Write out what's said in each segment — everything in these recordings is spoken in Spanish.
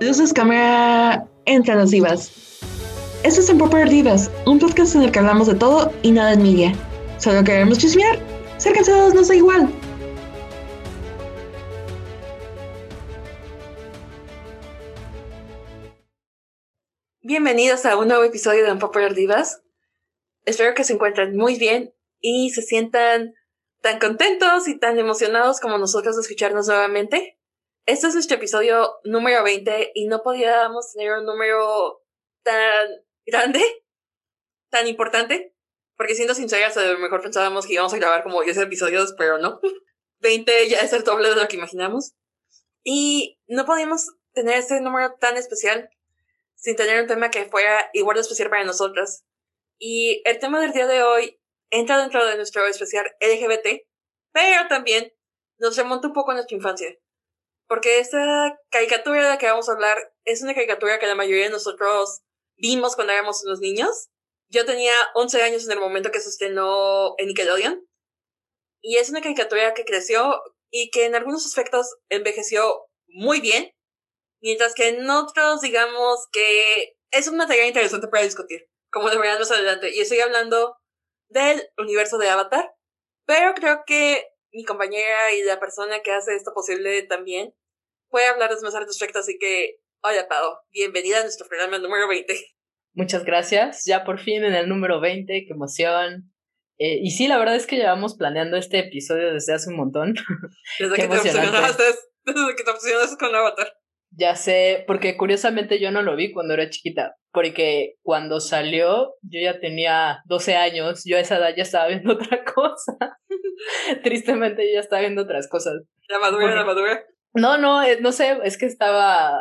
Luces, cámara, entre las divas. Esto es Popular Divas, un podcast en el que hablamos de todo y nada en media. Solo queremos chismear. Ser cansados no da igual. Bienvenidos a un nuevo episodio de Unpopular Divas. Espero que se encuentren muy bien y se sientan tan contentos y tan emocionados como nosotros de escucharnos nuevamente. Este es nuestro episodio número 20 y no podíamos tener un número tan grande, tan importante, porque siendo sinceras, a lo mejor pensábamos que íbamos a grabar como 10 episodios, pero no. 20 ya es el doble de lo que imaginamos. Y no podíamos tener este número tan especial sin tener un tema que fuera igual de especial para nosotras. Y el tema del día de hoy entra dentro de nuestro especial LGBT, pero también nos remonta un poco a nuestra infancia. Porque esta caricatura de la que vamos a hablar es una caricatura que la mayoría de nosotros vimos cuando éramos unos niños. Yo tenía 11 años en el momento que se estrenó en Nickelodeon. Y es una caricatura que creció y que en algunos aspectos envejeció muy bien, mientras que en otros digamos que es un material interesante para discutir, como deberían más adelante. Y estoy hablando del universo de Avatar, pero creo que mi compañera y la persona que hace esto posible también puede hablarles más al respecto, así que, hola Pau, bienvenida a nuestro programa número 20. Muchas gracias, ya por fin en el número 20, qué emoción. Eh, y sí, la verdad es que llevamos planeando este episodio desde hace un montón. Desde que te obsesionaste, desde que te obsesionaste con Avatar. Ya sé, porque curiosamente yo no lo vi cuando era chiquita, porque cuando salió yo ya tenía 12 años, yo a esa edad ya estaba viendo otra cosa. Tristemente yo ya estaba viendo otras cosas. La madura, la madura. No, no, eh, no sé, es que estaba,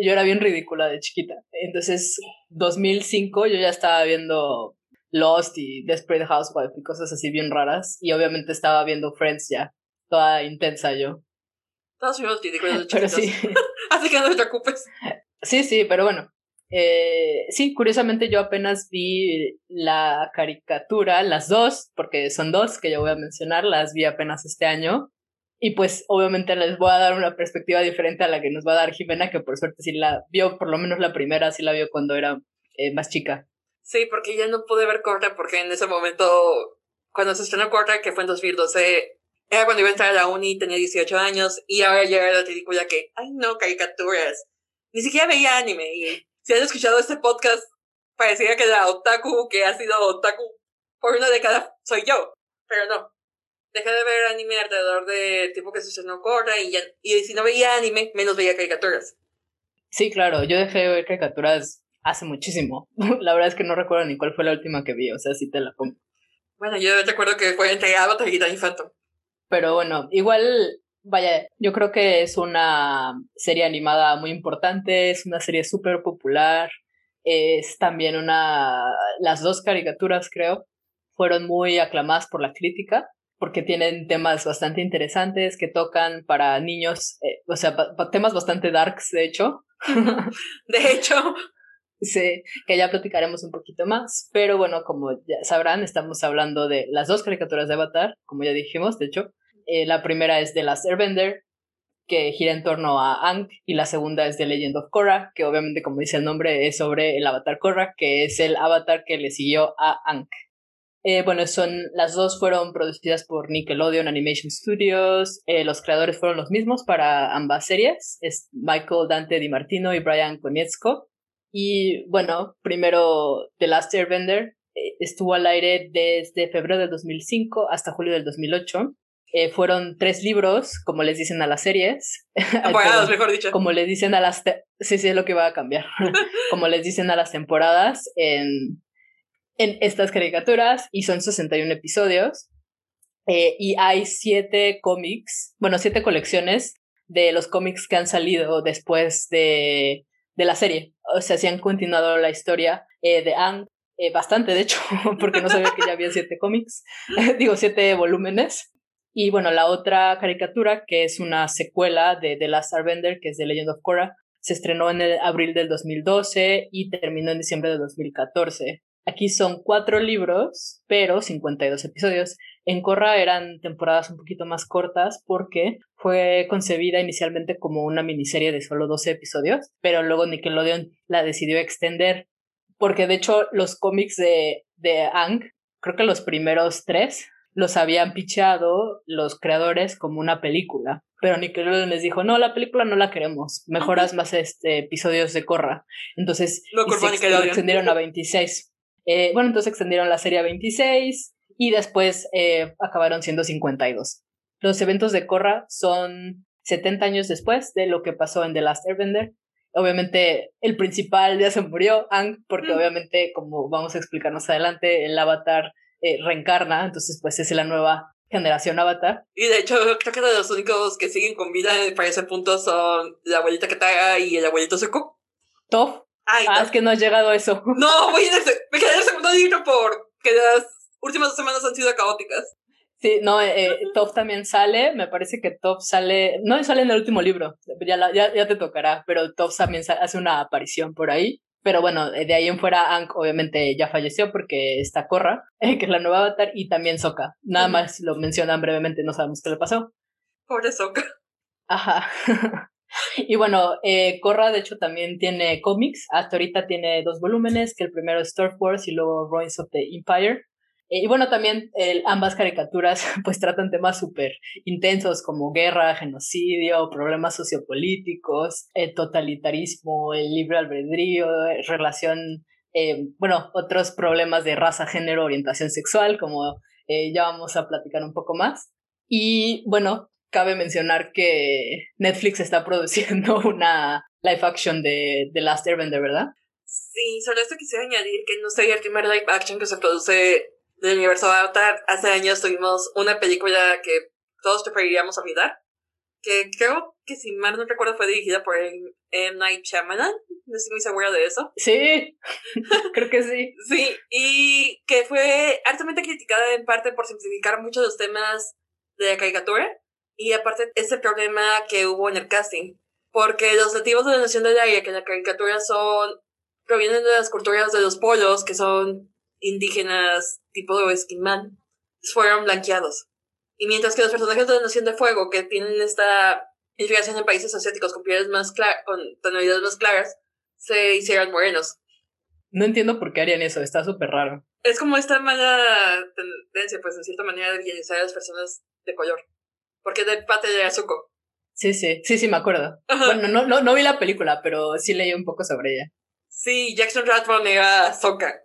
yo era bien ridícula de chiquita. Entonces, 2005 yo ya estaba viendo Lost y Desperate Housewife y cosas así bien raras. Y obviamente estaba viendo Friends ya, toda intensa yo. Todos fuimos ridículos de Pero sí. así que no te preocupes. Sí, sí, pero bueno. Eh, sí, curiosamente yo apenas vi la caricatura, las dos, porque son dos que yo voy a mencionar, las vi apenas este año. Y pues obviamente les voy a dar una perspectiva diferente a la que nos va a dar Jimena, que por suerte sí la vio, por lo menos la primera sí la vio cuando era eh, más chica. Sí, porque ya no pude ver Corta porque en ese momento, cuando se estrenó Corta, que fue en 2012, era cuando iba a entrar a la uni, tenía 18 años, y ahora ya era la película que, ay no, caricaturas. Ni siquiera veía anime, y si han escuchado este podcast, parecía que la otaku que ha sido otaku por una década soy yo, pero no dejé de ver anime alrededor de tiempo que se Korra y, ya, y si no veía anime, menos veía caricaturas. Sí, claro, yo dejé de ver caricaturas hace muchísimo. la verdad es que no recuerdo ni cuál fue la última que vi, o sea, sí te la pongo. Bueno, yo recuerdo que fue entre Avatar y Danny Phantom. Pero bueno, igual, vaya, yo creo que es una serie animada muy importante, es una serie súper popular, es también una... Las dos caricaturas, creo, fueron muy aclamadas por la crítica porque tienen temas bastante interesantes que tocan para niños, eh, o sea, temas bastante darks, de hecho. de hecho. Sí, que ya platicaremos un poquito más, pero bueno, como ya sabrán, estamos hablando de las dos caricaturas de Avatar, como ya dijimos, de hecho. Eh, la primera es de Last Airbender, que gira en torno a Aang, y la segunda es de Legend of Korra, que obviamente, como dice el nombre, es sobre el avatar Korra, que es el avatar que le siguió a Aang. Eh, bueno, son, las dos fueron producidas por Nickelodeon Animation Studios. Eh, los creadores fueron los mismos para ambas series. Es Michael Dante Di Martino y Brian Konietzko. Y bueno, primero The Last Airbender eh, estuvo al aire desde febrero del 2005 hasta julio del 2008. fueron tres libros, como les dicen a las series. Temporadas, mejor dicho. Como les dicen a las... Sí, sí, es lo que va a cambiar. como les dicen a las temporadas en en estas caricaturas y son 61 episodios. Eh, y hay siete cómics, bueno, siete colecciones de los cómics que han salido después de, de la serie. O sea, si han continuado la historia eh, de Ang, eh, bastante de hecho, porque no sabía que ya había siete cómics, digo, siete volúmenes. Y bueno, la otra caricatura, que es una secuela de The Last Airbender, que es The Legend of Korra, se estrenó en el abril del 2012 y terminó en diciembre de 2014. Aquí son cuatro libros, pero 52 episodios. En Korra eran temporadas un poquito más cortas porque fue concebida inicialmente como una miniserie de solo 12 episodios, pero luego Nickelodeon la decidió extender porque de hecho los cómics de, de Ang, creo que los primeros tres, los habían picheado los creadores como una película. Pero Nickelodeon les dijo, no, la película no la queremos, mejoras más este, episodios de Korra. Entonces Lo y se extendieron a 26. Eh, bueno, entonces extendieron la serie a 26 y después eh, acabaron siendo 52. Los eventos de Korra son 70 años después de lo que pasó en The Last Airbender. Obviamente el principal ya se murió, Ang, porque Mm. obviamente, como vamos a explicar más adelante, el avatar eh, reencarna, entonces pues es la nueva generación avatar. Y de hecho, creo que los únicos que siguen con vida para ese punto son la abuelita Katara y el abuelito Zuko. Toph, Ay, ah, no. es que no has llegado a eso. No, voy en el me quedé en el segundo libro porque las últimas dos semanas han sido caóticas. Sí, no, eh, eh, Toph también sale, me parece que Toph sale, no sale en el último libro, ya, la- ya, ya te tocará, pero Toph también hace una aparición por ahí. Pero bueno, eh, de ahí en fuera, Aang obviamente ya falleció porque está Korra, que es la nueva avatar, y también Sokka. Nada más lo mencionan brevemente, no sabemos qué le pasó. Pobre Sokka. Ajá. y bueno, eh, Korra de hecho también tiene cómics. Hasta ahorita tiene dos volúmenes, que el primero es Storm Wars y luego Ruins of the Empire. Eh, y bueno, también ambas caricaturas pues tratan temas súper intensos como guerra, genocidio, problemas sociopolíticos, eh, totalitarismo, el libre albedrío, relación, eh, bueno, otros problemas de raza, género, orientación sexual, como ya vamos a platicar un poco más. Y bueno, cabe mencionar que Netflix está produciendo una live action de The Last Airbender, ¿verdad? Sí, solo esto quisiera añadir que no sería el primer live action que se produce del universo Avatar. Hace años tuvimos una película que todos preferiríamos olvidar, que creo que si mal no recuerdo fue dirigida por M. M. Night Shyamalan, no estoy muy segura de eso. Sí, creo que sí. Sí, y que fue altamente criticada en parte por simplificar muchos los temas de la caricatura y aparte ese problema que hubo en el casting, porque los nativos de la Nación del Aire, que en la caricatura son, provienen de las culturas de los polos, que son indígenas tipo esquimal, fueron blanqueados. Y mientras que los personajes de la Nación de Fuego, que tienen esta inspiración en países asiáticos con pieles más claras, con tonalidades más claras, se hicieron morenos. No entiendo por qué harían eso, está súper raro. Es como esta mala tendencia, pues, en cierta manera, de visualizar a las personas de color. Porque de parte de Azuko. Sí, sí, sí, sí, me acuerdo. Ajá. Bueno, no, no, no vi la película, pero sí leí un poco sobre ella. Sí, Jackson Rathbone era Sokka.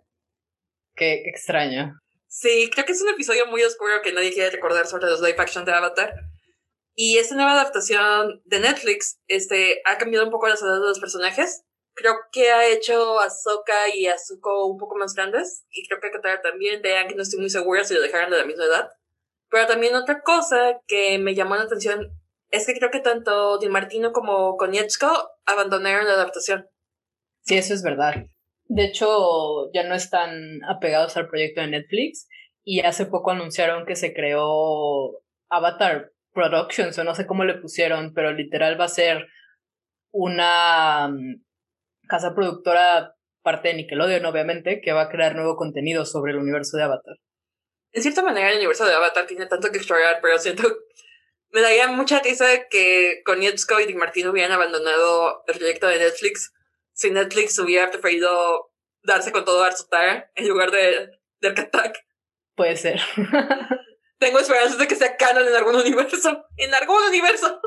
Qué, extraño. Sí, creo que es un episodio muy oscuro que nadie quiere recordar sobre los live action de Avatar. Y esta nueva adaptación de Netflix este, ha cambiado un poco las edades de los personajes. Creo que ha hecho a Sokka y a Zuko un poco más grandes. Y creo que a Katara también. De Aang no estoy muy segura si lo dejaron de la misma edad. Pero también otra cosa que me llamó la atención es que creo que tanto Di Martino como Konietzko abandonaron la adaptación. Sí, eso es verdad. De hecho, ya no están apegados al proyecto de Netflix y hace poco anunciaron que se creó Avatar Productions o no sé cómo le pusieron, pero literal va a ser una mm, casa productora parte de Nickelodeon, obviamente, que va a crear nuevo contenido sobre el universo de Avatar. En cierta manera, el universo de Avatar tiene tanto que explorar, pero siento. Me daría mucha risa que Konietzko y Di Martino hubieran abandonado el proyecto de Netflix si Netflix hubiera preferido darse con todo a Arsutara en lugar de, de Katak. Puede ser. Tengo esperanzas de que sea canon en algún universo. ¡En algún universo!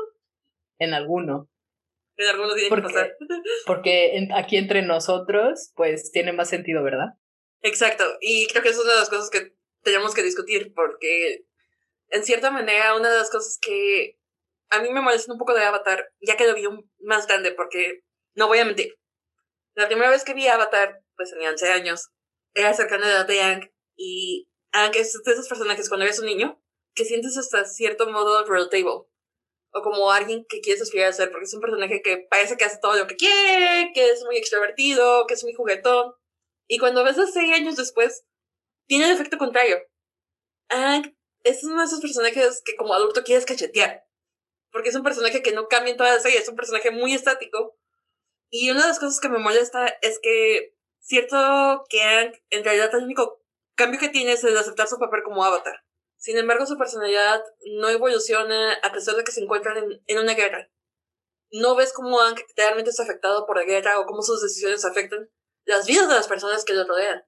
en alguno. En alguno tiene que pasar. porque en- aquí entre nosotros, pues tiene más sentido, ¿verdad? Exacto, y creo que es una de las cosas que tenemos que discutir, porque en cierta manera una de las cosas que a mí me molestan un poco de Avatar, ya que lo vi más grande, porque no voy a mentir. La primera vez que vi Avatar, pues tenía 11 años, era cercana a la de y Aang es de esos personajes cuando eres un niño, que sientes hasta cierto modo relatable, o como alguien que quieres aspirar a ser, porque es un personaje que parece que hace todo lo que quiere, que es muy extrovertido, que es muy juguetón, y cuando ves a seis años después, tiene el efecto contrario. Aang es uno de esos personajes que como adulto quieres cachetear. Porque es un personaje que no cambia en toda la serie, es un personaje muy estático. Y una de las cosas que me molesta es que cierto que Aang en realidad el único cambio que tiene es el aceptar su papel como avatar. Sin embargo, su personalidad no evoluciona a pesar de que se encuentran en, en una guerra. No ves cómo Hank realmente está afectado por la guerra o cómo sus decisiones afectan las vidas de las personas que lo rodean.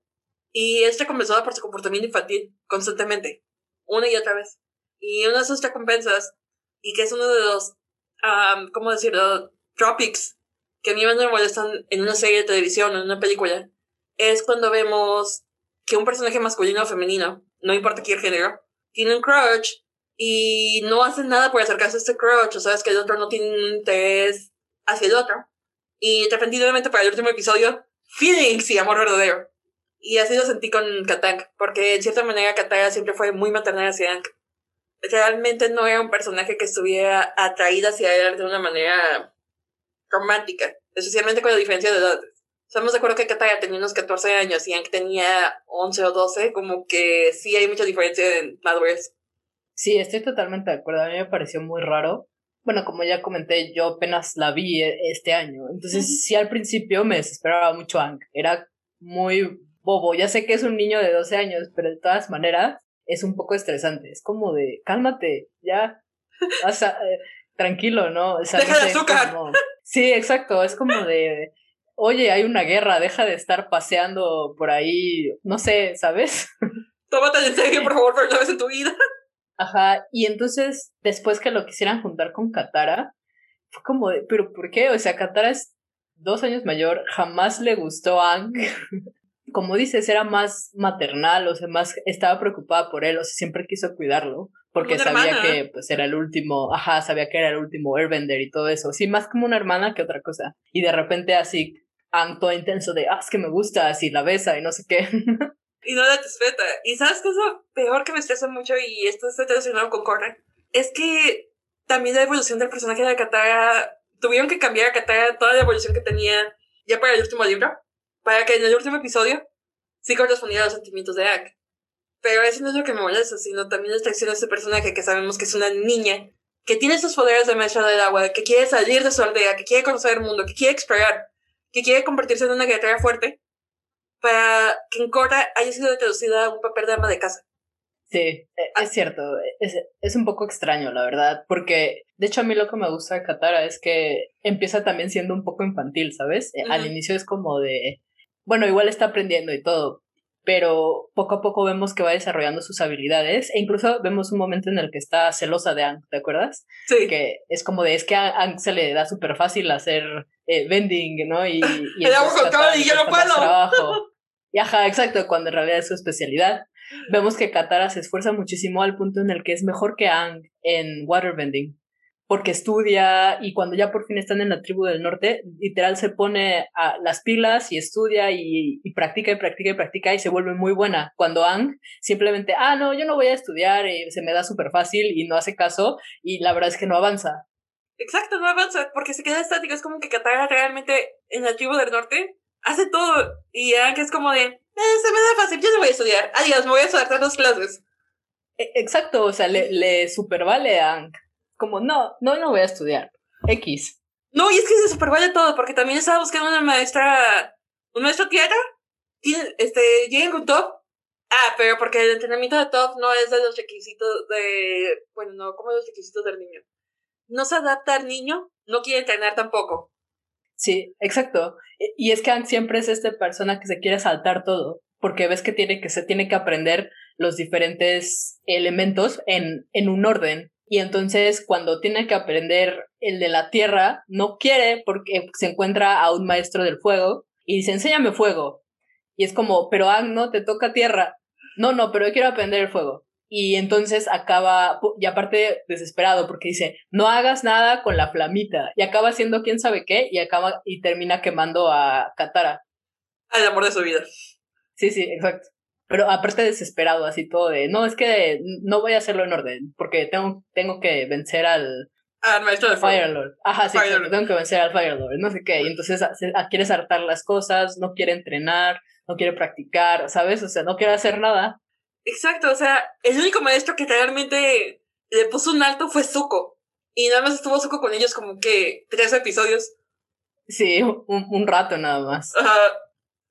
Y es recompensado por su comportamiento infantil constantemente, una y otra vez. Y una de sus recompensas, y que es uno de los, um, ¿cómo decirlo?, tropics que a mí me molestan en una serie de televisión o en una película, es cuando vemos que un personaje masculino o femenino, no importa qué género, tiene un crush y no hace nada por acercarse a este crush, o sabes que el otro no tiene interés hacia el otro. Y repentinamente para el último episodio, feelings y amor verdadero. Y así lo sentí con Katang, porque en cierta manera Katanga siempre fue muy maternal hacia Hank. Realmente no era un personaje que estuviera atraída hacia él de una manera romántica, especialmente con la diferencia de edad. Estamos de acuerdo que Katanga tenía unos 14 años y Hank tenía 11 o 12, como que sí hay mucha diferencia en madurez. Sí, estoy totalmente de acuerdo. A mí me pareció muy raro. Bueno, como ya comenté, yo apenas la vi e, este año. Entonces, sí, al principio me desesperaba mucho Hank. Era muy bobo. Ya sé que es un niño de 12 años, pero de todas maneras es un poco estresante. Es como de, cálmate, ya. O sea, eh, tranquilo, ¿no? O sea, Deja de azúcar. Sí, exacto. Es como de, oye, hay una guerra, deja de estar paseando por ahí, no sé, ¿sabes? Tómate en serio, por favor, por una vez en tu vida. Ajá, y entonces, después que lo quisieran juntar con Katara, fue como de, ¿pero por qué? O sea, Katara es dos años mayor, jamás le gustó a Ang como dices, era más maternal, o sea, más estaba preocupada por él, o sea, siempre quiso cuidarlo, porque sabía que pues era el último, ajá, sabía que era el último Airbender y todo eso, sí, más como una hermana que otra cosa. Y de repente así, todo intenso de, ah, es que me gusta, así la besa y no sé qué. y no la respeta. Y sabes qué es lo peor que me estresa mucho, y esto está relacionado con Corra, es que también la evolución del personaje de Katara, tuvieron que cambiar a Katara toda la evolución que tenía ya para el último libro para que en el último episodio sí correspondiera a los sentimientos de Ack. Pero eso no es lo que me molesta, sino también la acción de este personaje que sabemos que es una niña, que tiene sus poderes de maestra del agua, que quiere salir de su aldea, que quiere conocer el mundo, que quiere explorar, que quiere convertirse en una guerrera fuerte, para que en Korra haya sido traducida a un papel de ama de casa. Sí, e, es cierto, es, es, un poco extraño, la verdad, porque de hecho a mí lo que me gusta de Katara es que empieza también siendo un poco infantil, ¿sabes? Al inicio es como de, bueno, igual está aprendiendo y todo, pero poco a poco vemos que va desarrollando sus habilidades e incluso vemos un momento en el que está celosa de Ang, ¿te acuerdas? Sí. Que es como de, es que a Ang se le da súper fácil hacer eh, vending, ¿no? Y, y, y yo no puedo. Y ajá, exacto, cuando en realidad es su especialidad. Vemos que Katara se esfuerza muchísimo al punto en el que es mejor que Ang en waterbending porque estudia y cuando ya por fin están en la tribu del norte, literal se pone a las pilas y estudia y, practica y practica y practica y se vuelve muy buena. Cuando Ang simplemente, ah, no, yo no voy a estudiar, y se me da súper fácil y no hace caso y la verdad es que no avanza. Exacto, no avanza porque se queda estático, es como que Katara realmente en la tribu del norte hace todo y Ang es como de, eh, se me da fácil, yo no voy a estudiar, adiós, me voy a saltar dos clases. E, exacto, o sea, le, le super vale a Ang como, no, no, no voy a estudiar. X. No, y es que se supervale todo, porque también estaba buscando una maestra, un maestro tierra, este, llega con top. Ah, pero porque el entrenamiento de top no es de los requisitos de, bueno, no, como los requisitos del niño. No se adapta al niño, no quiere entrenar tampoco. Sí, exacto. Y es que siempre es esta persona que se quiere saltar todo, porque ves que tiene que se tiene que aprender los diferentes elementos en, en un orden y entonces cuando tiene que aprender el de la tierra, no quiere porque se encuentra a un maestro del fuego y dice, enséñame fuego. Y es como, pero ah, no, te toca tierra. No, no, pero yo quiero aprender el fuego. Y entonces acaba, y aparte desesperado, porque dice, no hagas nada con la flamita. Y acaba haciendo quién sabe qué, y acaba, y termina quemando a Katara. Al amor de su vida. Sí, sí, exacto. Pero aparte desesperado, así todo de, no, es que no voy a hacerlo en orden, porque tengo, tengo que vencer al... Al maestro de Firelord. Ajá, sí, tengo que vencer al Firelord, no sé qué. Y entonces quiere saltar las cosas, no quiere entrenar, no quiere practicar, ¿sabes? O sea, no quiere hacer nada. Exacto, o sea, el único maestro que realmente le puso un alto fue Zuko. Y nada más estuvo Zuko con ellos como que tres episodios. Sí, un, un rato nada más. Ajá,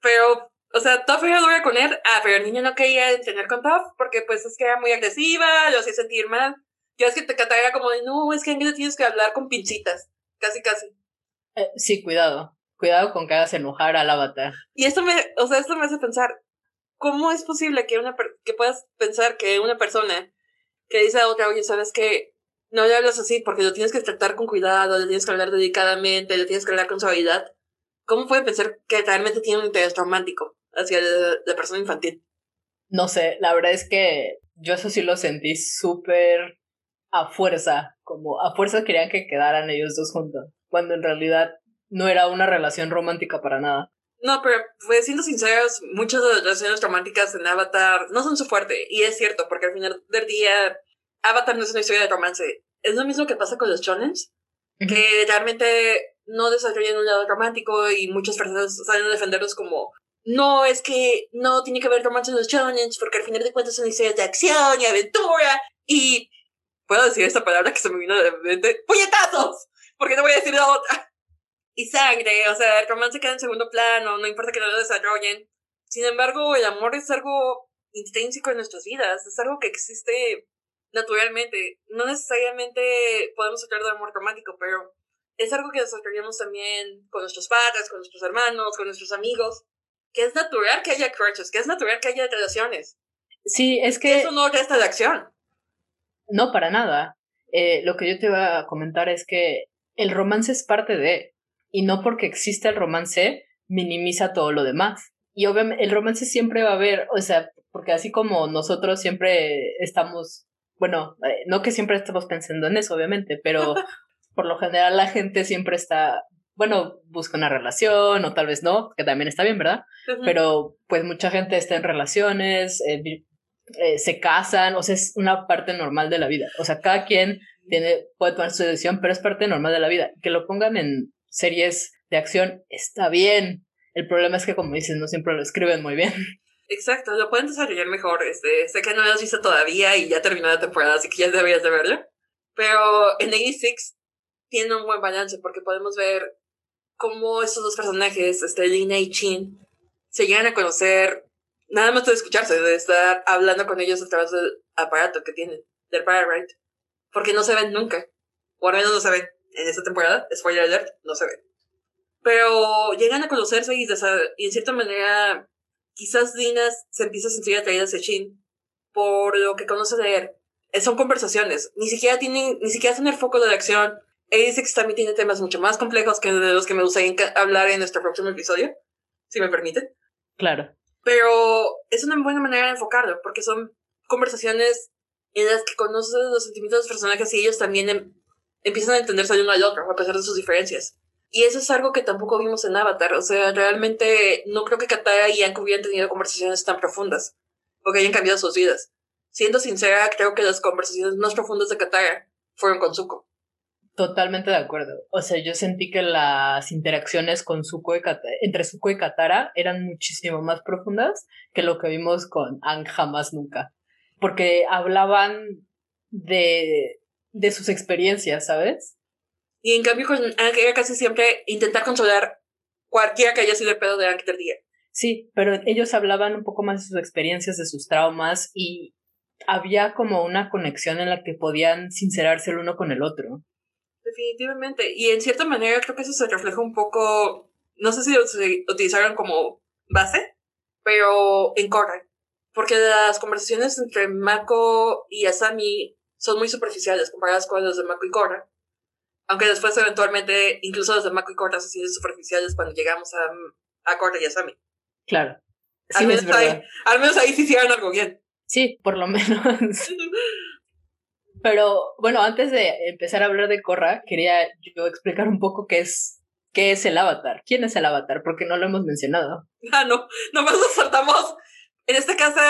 pero O sea, Toph era dura con él, ah, pero el niño no quería entrenar con Toph porque pues es que era muy agresiva, lo hacía sentir mal. Ya es que te era como de, no, es que en tienes que hablar con pincitas, casi, casi. Eh, sí, cuidado, cuidado con que hagas enojar al avatar. Y esto me, o sea, esto me hace pensar, ¿cómo es posible que una que puedas pensar que una persona que dice a otra, oye, sabes que no le hablas así porque lo tienes que tratar con cuidado, le tienes que hablar dedicadamente, le tienes que hablar con suavidad? ¿Cómo puede pensar que realmente tiene un interés romántico hacia la persona infantil? No sé, la verdad es que yo eso sí lo sentí súper a fuerza, como a fuerza querían que quedaran ellos dos juntos, cuando en realidad no era una relación romántica para nada. No, pero pues siendo sinceros, muchas de las relaciones románticas en Avatar no son su fuerte, y es cierto, porque al final del día Avatar no es una historia de romance. Es lo mismo que pasa con los chonens, que realmente no desarrollan un lado romántico y muchas personas salen a defenderlos como no, es que no tiene que haber romance en los chonens porque al final de cuentas son historias de acción y aventura y puedo decir esta palabra que se me vino de mente, puñetazos, porque no voy a decir la otra. Y sangre, o sea, el romance queda en segundo plano, no importa que no lo desarrollen. Sin embargo, el amor es algo intrínseco en nuestras vidas, es algo que existe naturalmente. No necesariamente podemos hablar de amor romántico, pero es algo que desarrollamos también con nuestros padres, con nuestros hermanos, con nuestros amigos, que es natural que haya crushes, que es natural que haya relaciones. Sí, es que... Eso no resta de acción. No, para nada. Eh, lo que yo te iba a comentar es que el romance es parte de, y no porque existe el romance, minimiza todo lo demás. Y obviamente el romance siempre va a haber, o sea, porque así como nosotros siempre estamos, bueno, eh, no que siempre estamos pensando en eso, obviamente, pero por lo general la gente siempre está, bueno, busca una relación o tal vez no, que también está bien, ¿verdad? Pero pues mucha gente está en relaciones, eh, eh, se casan, o sea, es una parte normal de la vida. O sea, cada quien tiene, puede tomar su decisión, pero es parte normal de la vida. Que lo pongan en series de acción está bien. El problema es que, como dices, no siempre lo escriben muy bien. Exacto, lo pueden desarrollar mejor. Este, sé que no lo has visto todavía y ya terminó la temporada, así que ya deberías de verlo. Pero en 86 tiene un buen balance porque podemos ver cómo estos dos personajes, este, Lina y Chin, se llegan a conocer nada más de escucharse, de estar hablando con ellos a través del aparato que tienen, del Firelight. Porque no se ven nunca. O al menos no se ven. En esta temporada, spoiler alert, no se ven. Pero llegan a conocerse y, y en cierta manera, quizás Dinas se empieza a sentir atraída hacia Shin por lo que conoce de él. Eh, son conversaciones. Ni siquiera tienen, ni siquiera son el foco de la acción. Él dice que también tiene temas mucho más complejos que de los que me gustaría hablar en nuestro próximo episodio, si me permite. Claro. Pero es una buena manera de enfocarlo, porque son conversaciones en las que conoces los sentimientos de los personajes y ellos también em, empiezan a entenderse el uno al otro, a pesar de sus diferencias. Y eso es algo que tampoco vimos en Avatar. O sea, realmente no creo que Katara y Anko hubieran tenido conversaciones tan profundas, o que hayan cambiado sus vidas. Siendo sincera, creo que las conversaciones más profundas de Katara fueron con Zuko. Totalmente de acuerdo. O sea, yo sentí que las interacciones con Zuko y entre Zuko y Katara eran muchísimo más profundas que lo que vimos con Ang jamás nunca. Porque hablaban de, de sus experiencias, ¿sabes? Y en cambio con Ang era casi siempre intentar consolar cualquiera que haya sido el pedo de Ang día. Sí, pero ellos hablaban un poco más de sus experiencias, de sus traumas y había como una conexión en la que podían sincerarse el uno con el otro. Definitivamente. Y en cierta manera creo que eso se refleja un poco, no sé si lo utilizaron como base, pero en Korra. Porque las conversaciones entre Mako y Asami son muy superficiales comparadas con las de Mako y Korra. Aunque después eventualmente incluso las de Mako y Korra se sienten superficiales cuando llegamos a, a Korra y Asami. Claro. al, menos ahí, al menos ahí sí hicieron algo bien. Sí, por lo menos. Pero bueno, antes de empezar a hablar de Korra, quería yo explicar un poco qué es, qué es el avatar. ¿Quién es el avatar? Porque no lo hemos mencionado. Ah, no, nomás nos saltamos. En esta casa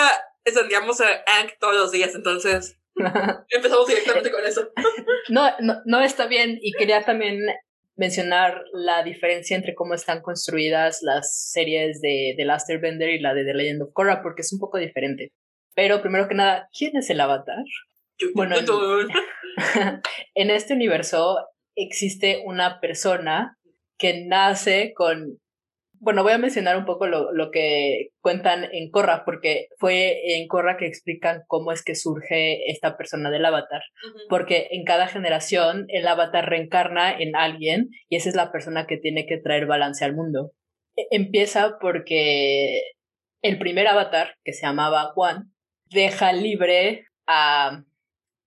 encendíamos a Ank todos los días, entonces empezamos directamente con eso. no, no, no está bien y quería también mencionar la diferencia entre cómo están construidas las series de The Last Airbender y la de The Legend of Korra, porque es un poco diferente. Pero primero que nada, ¿quién es el avatar? Bueno, en, este universo existe una persona que nace con bueno, voy a mencionar un poco lo, lo, que cuentan en Korra, porque fue en Korra que explican cómo es que surge esta persona del avatar. Porque en cada generación el avatar reencarna en alguien y esa es la persona que tiene que traer balance al mundo. E, empieza porque el primer avatar, que se llamaba Juan, deja libre a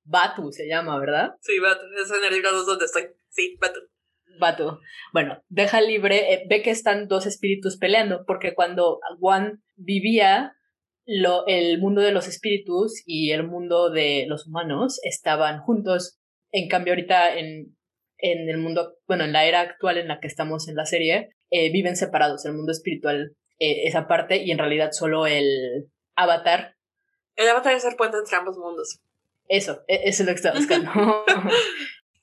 Batu, se llama, ¿verdad? Sí, Batu, es en el libro donde estoy. Sí, Batu. Batu. Bueno, deja libre, eh, ve que están dos espíritus peleando, porque cuando Juan vivía, lo, el mundo de los espíritus y el mundo de los humanos estaban juntos. En cambio, ahorita en, en el mundo, bueno, en la era actual en la que estamos en la serie, eh, viven separados. El mundo espiritual eh, esa parte y en realidad solo el avatar. El avatar es el puente entre ambos mundos. Eso, e, eso es lo que estaba buscando.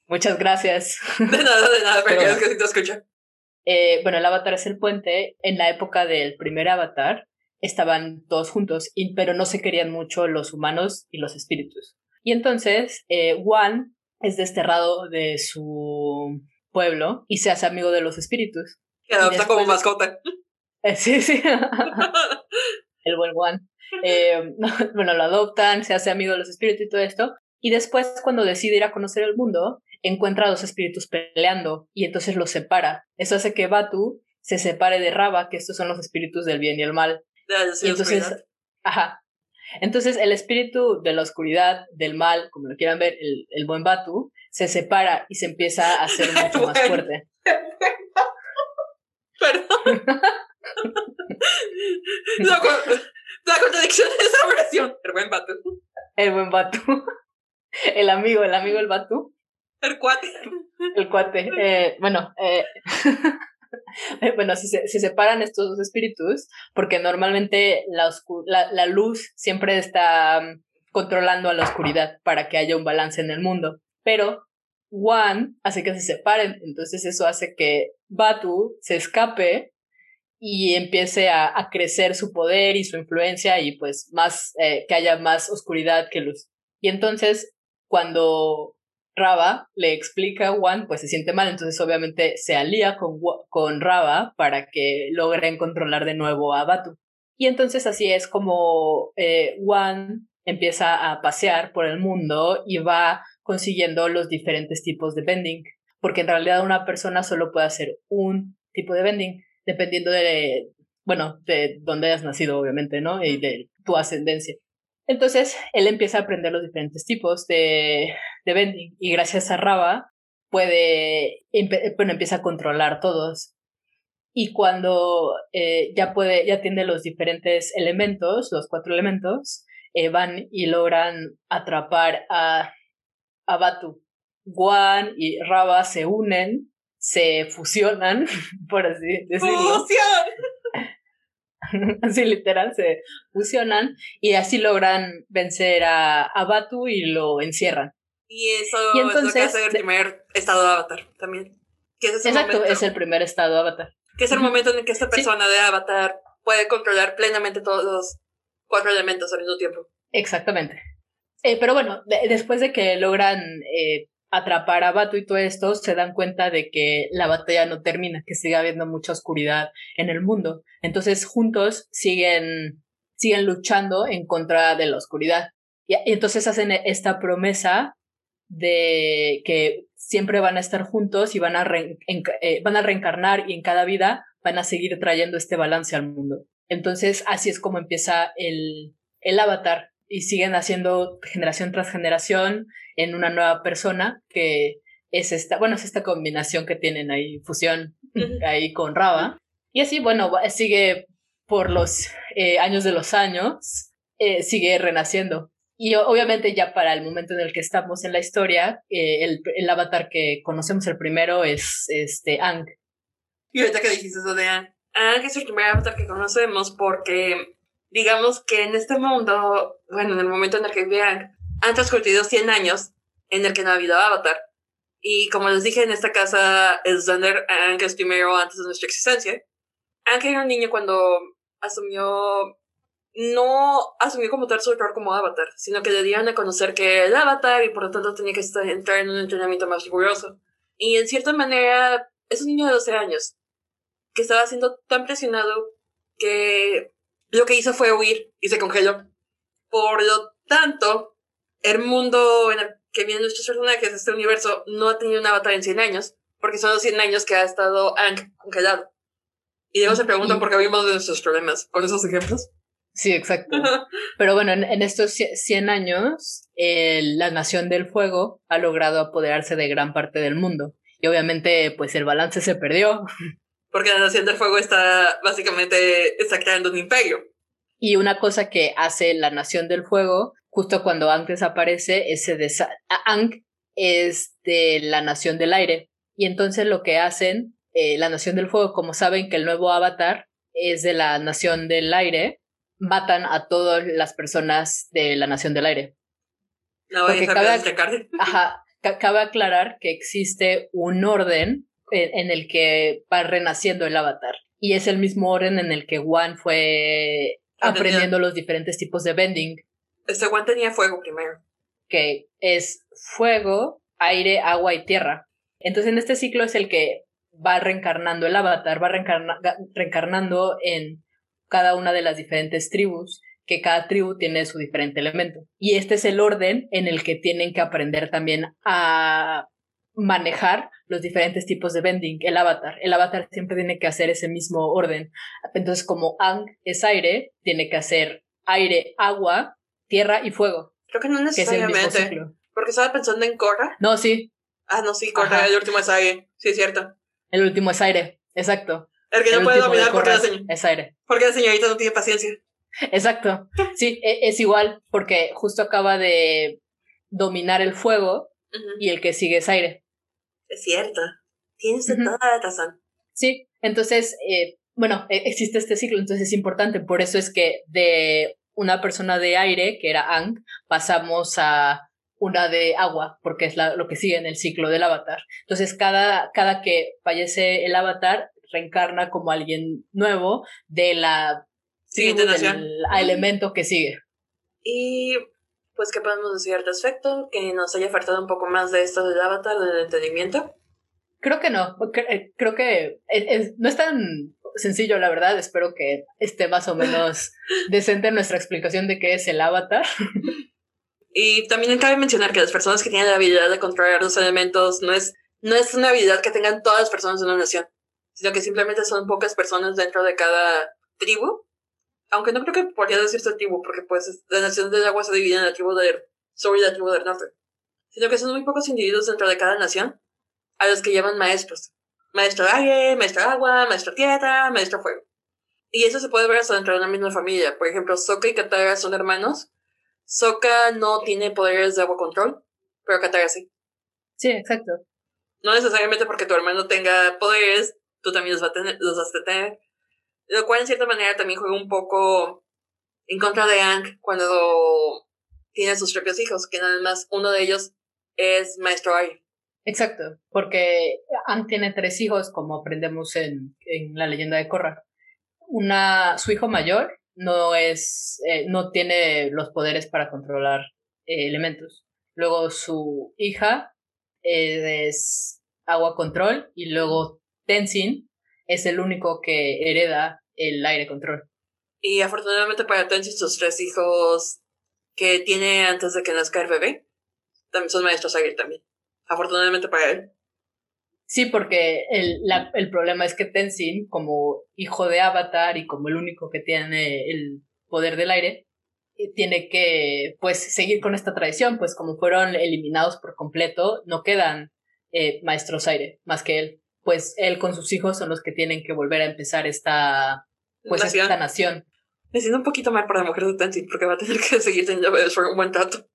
Muchas gracias. De nada, de nada, pero, es que te escucha. Eh, bueno, el avatar es el puente. En la época del primer avatar estaban todos juntos, pero no se querían mucho los humanos y los espíritus. Y entonces, eh, Juan es desterrado de su pueblo y se hace amigo de los espíritus. Y adopta como mascota. Eh, sí, sí. el buen Juan. Eh, bueno, lo adoptan, se hace amigo de los espíritus y todo esto. Y después, cuando decide ir a conocer el mundo, encuentra a dos espíritus peleando y entonces los separa. Eso hace que Batu se separe de Raba, que estos son los espíritus del bien y el mal. y entonces, ajá. Entonces el espíritu de la oscuridad, del mal, como lo quieran ver, el, el buen Batu, se separa y se empieza a hacer mucho más fuerte. Perdón. La, la, contradicción de esa oración. El buen Batu. El buen Batu. El amigo, el amigo el Batu. El cuate. El cuate. Eh, bueno, eh, bueno, si se, si separan estos dos espíritus, porque normalmente la, la, la luz siempre está mm, controlando a la oscuridad para que haya un balance en el mundo. Pero One hace que se separen, entonces eso hace que Batu se escape y empiece a, a, crecer su poder y su influencia y pues más eh, que haya más oscuridad que luz. Y entonces cuando Raba le explica a Juan, pues se siente mal, entonces obviamente se alía con, con Raba para que logren controlar de nuevo a Batu. Y entonces así es como eh, empieza a pasear por el mundo y va consiguiendo los diferentes tipos de bending, porque en realidad una persona solo puede hacer un tipo de bending dependiendo de, bueno, de dónde hayas nacido, obviamente, ¿no? Y de tu ascendencia. Entonces, él empieza a aprender los diferentes tipos de, de vending y gracias a Raba puede, bueno, empieza a controlar todos. Y cuando eh, ya puede, ya tiene los diferentes elementos, los cuatro elementos, eh, van y logran atrapar a, a Batu. Guan y Raba se unen se fusionan, por así decirlo. ¡Fusión! así literal, se fusionan y así logran vencer a, a Batu y lo encierran. Y eso es lo que hace el primer estado de Avatar también. exacto, es el primer estado de Avatar. Que es el momento en el que esta persona de Avatar puede controlar plenamente todos los cuatro elementos al mismo tiempo. Exactamente. Eh, pero bueno, después de que logran eh, atrapar a Batu y todo esto, se dan cuenta de que la batalla no termina, que sigue habiendo mucha oscuridad en el mundo. Entonces, juntos siguen, siguen luchando en contra de la oscuridad. Y, entonces hacen esta promesa de que siempre van a estar juntos y van a, eh, van a reencarnar y en cada vida van a seguir trayendo este balance al mundo. Entonces, así es como empieza el, el avatar y siguen haciendo generación tras generación en una nueva persona que es esta, bueno, es esta combinación que tienen ahí, fusión ahí con Raba. Y así, bueno, sigue por los eh, años de los años, eh, sigue renaciendo. Y obviamente ya para el momento en el que estamos en la historia, eh, el, el, avatar que conocemos el primero es este Ang. Y ahorita que dijiste eso de Ang, Ang es el primer avatar que conocemos porque digamos que en este mundo, bueno, en el momento en el que vean, han transcurrido 100 años en el que no ha habido Avatar. Y como les dije, en esta casa, el Zander Aang es primero antes de nuestra existencia. Aang era un niño cuando asumió, no asumió como tal su rol como Avatar, sino que le dieron a conocer que era el Avatar y por lo tanto tenía que entrar en un entrenamiento más riguroso. Y en cierta manera, es un niño de 12 años. que estaba siendo tan presionado que lo que hizo fue huir y se congeló. Por lo tanto, el mundo en el que vienen nuestros personajes, este universo, no ha tenido un avatar en 100 años, porque son los 100 años que ha estado Aang congelado. Y luego se preguntan por qué vimos de nuestros problemas con esos ejemplos. Sí, exacto. Pero bueno, en, estos 100 años, la Nación del Fuego ha logrado apoderarse de gran parte del mundo. Y obviamente, pues el balance se perdió. Porque la Nación del Fuego está, básicamente, está creando un imperio. Y una cosa que hace la Nación del Fuego, justo cuando Aang desaparece, es se Aang es de la Nación del Aire. Y entonces lo que hacen, eh, la Nación del Fuego, como saben que el nuevo avatar es de la Nación del Aire, matan a todas las personas de la Nación del Aire. No, Porque cabe, ajá, cabe aclarar que existe un orden en, el que va renaciendo el avatar. Y es el mismo orden en el que Juan fue aprendiendo los diferentes tipos de bending. Este Juan tenía fuego primero. Que es fuego, aire, agua y tierra. Entonces en este ciclo es el que va reencarnando el avatar, va reencarnando en cada una de las diferentes tribus, que cada tribu tiene su diferente elemento. Y este es el orden en el que tienen que aprender también a manejar los diferentes tipos de bending, el avatar. El avatar siempre tiene que hacer ese mismo orden. Entonces, como Ang es aire, tiene que hacer aire, agua, tierra y fuego. Creo que no necesariamente. porque estaba pensando en Korra. No, sí. Ah, no, sí, Korra, el último es aire. Sí, es cierto. El último es aire, exacto. El que no puede dominar porque la. Es aire. Porque la señorita no tiene paciencia. Exacto. Sí, e, es igual, porque justo acaba de dominar el fuego y el que sigue es aire. Es cierto. Tienes toda la razón. Sí, entonces, eh, bueno, e, existe este ciclo, entonces es importante. Por eso es que de una persona de aire, que era Ang, pasamos a una de agua, porque es lo que sigue en el ciclo del avatar. Entonces, cada, cada que fallece el avatar, reencarna como alguien nuevo de la siguiente elemento que sigue. Y pues, ¿qué podemos decir al respecto? ¿Que nos haya faltado un poco más de esto del avatar, del entendimiento? Creo que no. Eh, creo que no es tan sencillo, la verdad. Espero que esté más o menos decente nuestra explicación de qué es el avatar. Y también cabe mencionar que las personas que tienen la habilidad de controlar los elementos no es, no es una habilidad que tengan todas las personas de una nación, sino que simplemente son pocas personas dentro de cada tribu aunque no creo que podría decirse tribu, porque pues la nación del agua se divide en la tribu del sur y la tribu del norte, sino que son muy pocos individuos dentro de cada nación a los que llaman maestros. Maestro aire, maestro agua, maestro tierra, maestro fuego. Y eso se puede ver hasta dentro de una misma familia. Por ejemplo, Sokka y Katara son hermanos. Sokka no tiene poderes de agua control, pero Katara sí. Sí, exacto. No necesariamente porque tu hermano tenga poderes, tú también los, vas a tener, los vas a tener. Lo cual en cierta manera también juega un poco en contra de Ang cuando tiene sus propios hijos, que nada más uno de ellos es Maestro Aire. Exacto, porque Ang tiene tres hijos, como aprendemos en, en la leyenda de Korra. Una, su hijo mayor no es, eh, no tiene los poderes para controlar eh, elementos. Luego su hija eh, es agua control y luego Tenzin es el único que hereda el aire control. Y afortunadamente para Tenchi, sus tres hijos que tiene antes de que nazca el bebé, también son maestros aire también. Afortunadamente para él. Sí, porque el, el problema es que Tenzin, como hijo de Avatar y como el único que tiene el poder del aire, eh, tiene que pues seguir con esta tradición, pues como fueron eliminados por completo, no quedan eh, maestros aire más que él. Pues él con sus hijos son los que tienen que volver a empezar esta pues nación. esta nación. Me siento un poquito mal para la mujer de Tenzin porque va a tener que seguir teniendo bebés por un buen rato.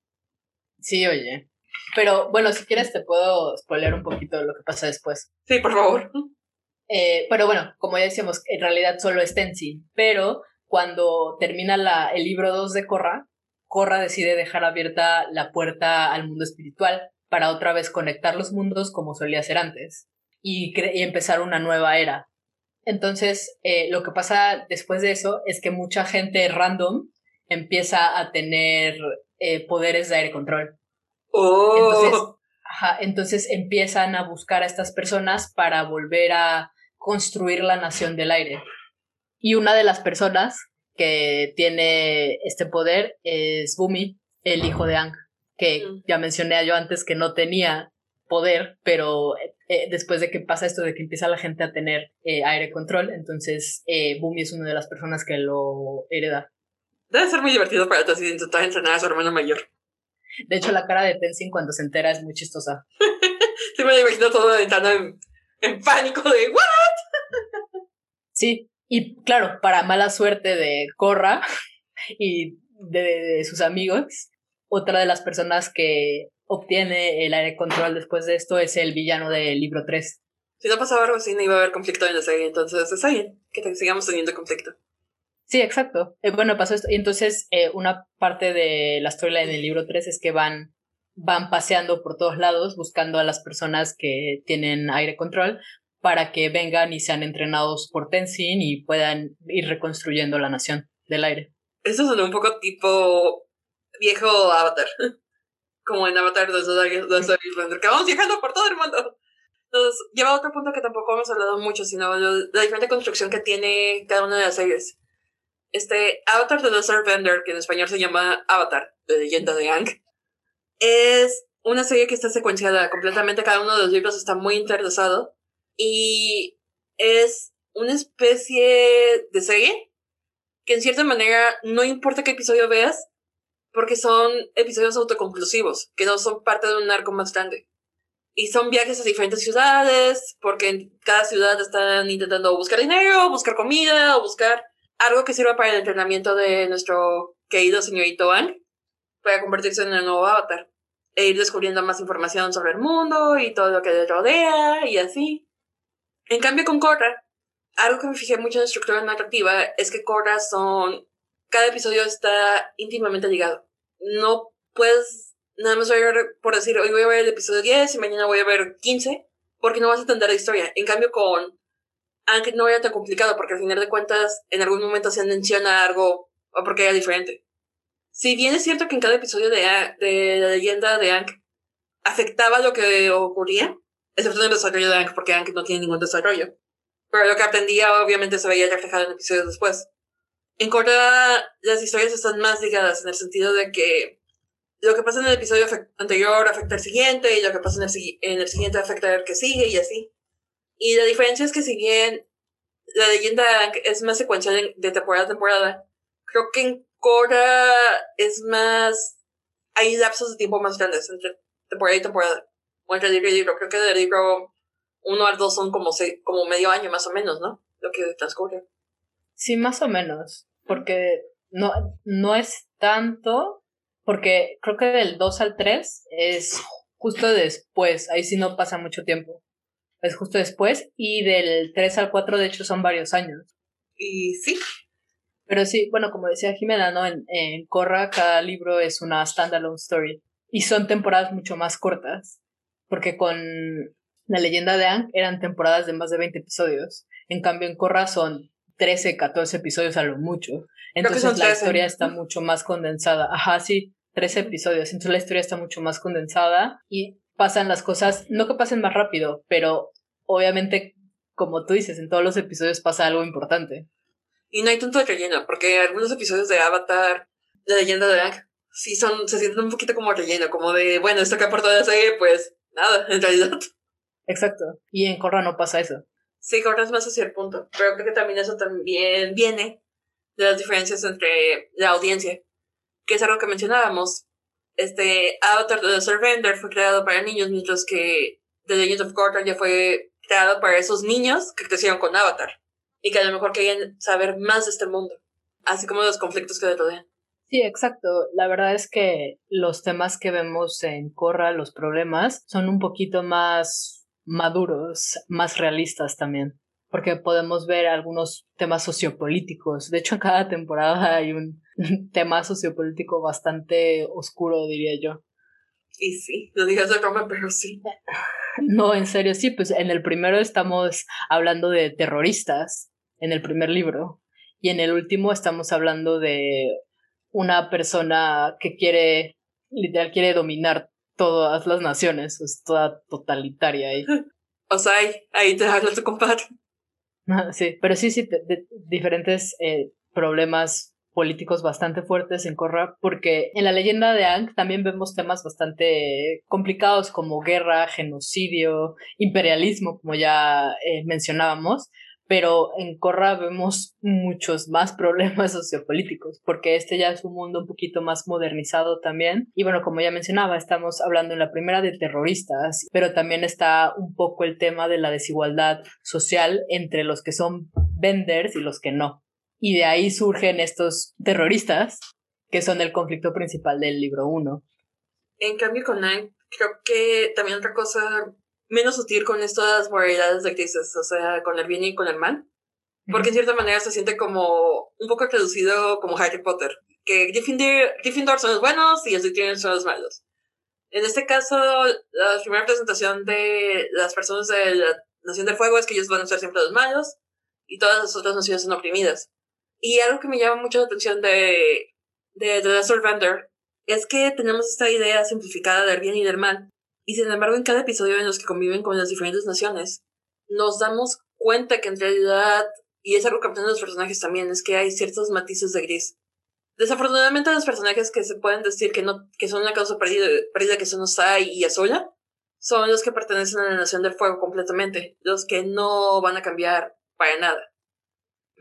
Sí, oye. Pero bueno, si quieres te puedo spoiler un poquito lo que pasa después. Sí, por favor. Eh, pero bueno, como ya decíamos, en realidad solo es Tenzin. Pero cuando termina la, el libro 2 de Korra, Korra decide dejar abierta la puerta al mundo espiritual para otra vez conectar los mundos como solía ser antes y, y empezar una nueva era entonces, eh, lo que pasa después de eso es que mucha gente random empieza a tener eh, poderes de aire control. Oh. Entonces, ajá, entonces empiezan a buscar a estas personas para volver a construir la nación del aire. Y una de las personas que tiene este poder es Bumi, el hijo de Ang, que ya mencioné yo antes que no tenía poder, pero eh, después de que pasa esto de que empieza la gente a tener eh, aire control, entonces eh, Bumi es una de las personas que lo hereda. Debe ser muy divertido para Tenzin intentar entrenar a su hermano mayor. De hecho, la cara de Tenzin cuando se entera es muy chistosa. Sí me imagino todo entrando en, en pánico de ¿What? Sí, y claro, para mala suerte de Korra y de, de sus amigos, otra de las personas que obtiene el aire control después de esto es el villano del libro 3. Si no pasaba algo así, no iba a haber conflicto en la serie, entonces está bien que sigamos teniendo conflicto. Sí, exacto. Eh, bueno, pasó esto. Y entonces, eh, una parte de la storyline en el libro 3 es que van, van paseando por todos lados buscando a las personas que tienen aire control para que vengan y sean entrenados por Tenzin y puedan ir reconstruyendo la nación del aire. Eso sonó un poco tipo viejo Avatar. Como en Avatar de Airbender, que vamos viajando por todo el mundo. Entonces, lleva a otro punto que tampoco hemos hablado mucho, sino la diferente construcción que tiene cada una de las series. Este Avatar de los Airbender, que en español se llama Avatar, de leyenda de Ang, es una serie que está secuenciada completamente, cada uno de los libros está muy interesado y es una especie de serie que en cierta manera no importa qué episodio veas, porque son episodios autoconclusivos, que no son parte de un arco más grande. Y son viajes a diferentes ciudades, porque en cada ciudad están intentando buscar dinero, buscar comida, o buscar algo que sirva para el entrenamiento de nuestro querido señorito Ang, para convertirse en el nuevo avatar. E ir descubriendo más información sobre el mundo y todo lo que le rodea y así. En cambio con Korra, algo que me fijé mucho en la estructura narrativa es que Korra son... Cada episodio está íntimamente ligado. No puedes nada más ver, por decir, hoy voy a ver el episodio 10 y mañana voy a ver 15, porque no vas a entender la historia. En cambio con aunque no era tan complicado, porque al final de cuentas en algún momento se menciona algo o porque era diferente. Si bien es cierto que en cada episodio de, de la leyenda de Ankh afectaba lo que ocurría, excepto en el desarrollo de Ankh, porque Ankh no tiene ningún desarrollo. Pero lo que aprendía obviamente se veía reflejado en episodios después. En Korra las historias están más ligadas en el sentido de que lo que pasa en el episodio anterior afecta al siguiente y lo que pasa en el, en el siguiente afecta al que sigue y así. Y la diferencia es que si bien la leyenda es más secuencial en- de temporada a temporada, creo que en Korra es más... Hay lapsos de tiempo más grandes entre temporada y temporada. O entre libro y libro. Creo que del libro 1 al 2 son como, se, como medio año más o menos, ¿no? Lo que transcurre. Sí, más o menos, porque no, no es tanto, porque creo que del 2 al 3 es justo después, ahí sí no pasa mucho tiempo, es justo después, y del 3 al 4 de hecho son varios años. Y sí, Pero sí, bueno, como decía Jimena, ¿no? En, en Korra cada libro es una standalone story, y son temporadas mucho más cortas, porque con la leyenda de Aang eran temporadas de más de 20 episodios, en cambio en Korra son 13, 14 episodios a lo mucho. Entonces la 13. historia está mucho más condensada. Ajá, sí, 13 episodios. Entonces la historia está mucho más condensada y pasan las cosas, no que pasen más rápido, pero obviamente, como tú dices, en todos los episodios pasa algo importante. Y no hay tanto de relleno, porque algunos episodios de Avatar, la leyenda de Aang, sí son, se sienten un poquito como relleno, como de, bueno, esto que aportó la serie, pues nada, en realidad. Exacto. Y en Korra no pasa eso. Sí, corres más hacia el punto, pero creo que también eso también viene de las diferencias entre la audiencia, que es algo que mencionábamos. Este Avatar de Surrender fue creado para niños, mientras que The Legend of Korra ya fue creado para esos niños que crecieron con Avatar y que a lo mejor querían saber más de este mundo, así como los conflictos que le rodean. Sí, exacto. La verdad es que los temas que vemos en Korra, los problemas, son un poquito más maduros, más realistas también, porque podemos ver algunos temas sociopolíticos. De hecho, en cada temporada hay un tema sociopolítico bastante oscuro, diría yo. Y sí, lo digas de broma, pero sí. No, en serio, sí, pues en el primero estamos hablando de terroristas, en el primer libro, y en el último estamos hablando de una persona que quiere, literal, quiere dominar todas las naciones, es toda totalitaria ahí. O sea, ahí, ahí te habla tu compadre. sí, pero sí, sí, diferentes eh, problemas políticos bastante fuertes en Korra, porque en la leyenda de Aang también vemos temas bastante complicados como guerra, genocidio, imperialismo, como ya eh, mencionábamos, pero en Korra vemos muchos más problemas sociopolíticos, porque este ya es un mundo un poquito más modernizado también. Y bueno, como ya mencionaba, estamos hablando en la primera de terroristas, pero también está un poco el tema de la desigualdad social entre los que son venders y los que no y de ahí surgen estos terroristas, que son el conflicto principal del libro 1. En cambio, con Nine, creo que también otra cosa menos sutil con estas moralidades de actrices, o sea, con el bien y con el mal. Porque en cierta manera se siente como un poco reducido como Harry Potter. Que Gryffindor, Gryffindor son los buenos y los Slytherin son los malos. En este caso, la primera presentación de las personas de la Nación del Fuego es que ellos van a ser siempre los malos y todas las otras naciones son oprimidas. Y algo que me llama mucho la atención de, de The Last Survender es que tenemos esta idea simplificada del bien y del mal. Y sin embargo, en cada episodio en los que conviven con las diferentes naciones, nos damos cuenta que en realidad, y es algo que aprenden los personajes también, es que hay ciertos matices de gris. Desafortunadamente, los personajes que se pueden decir que, no, que son una causa perdida, perdida que son Osai y Azula, son los que pertenecen a la Nación del Fuego completamente, los que no van a cambiar para nada.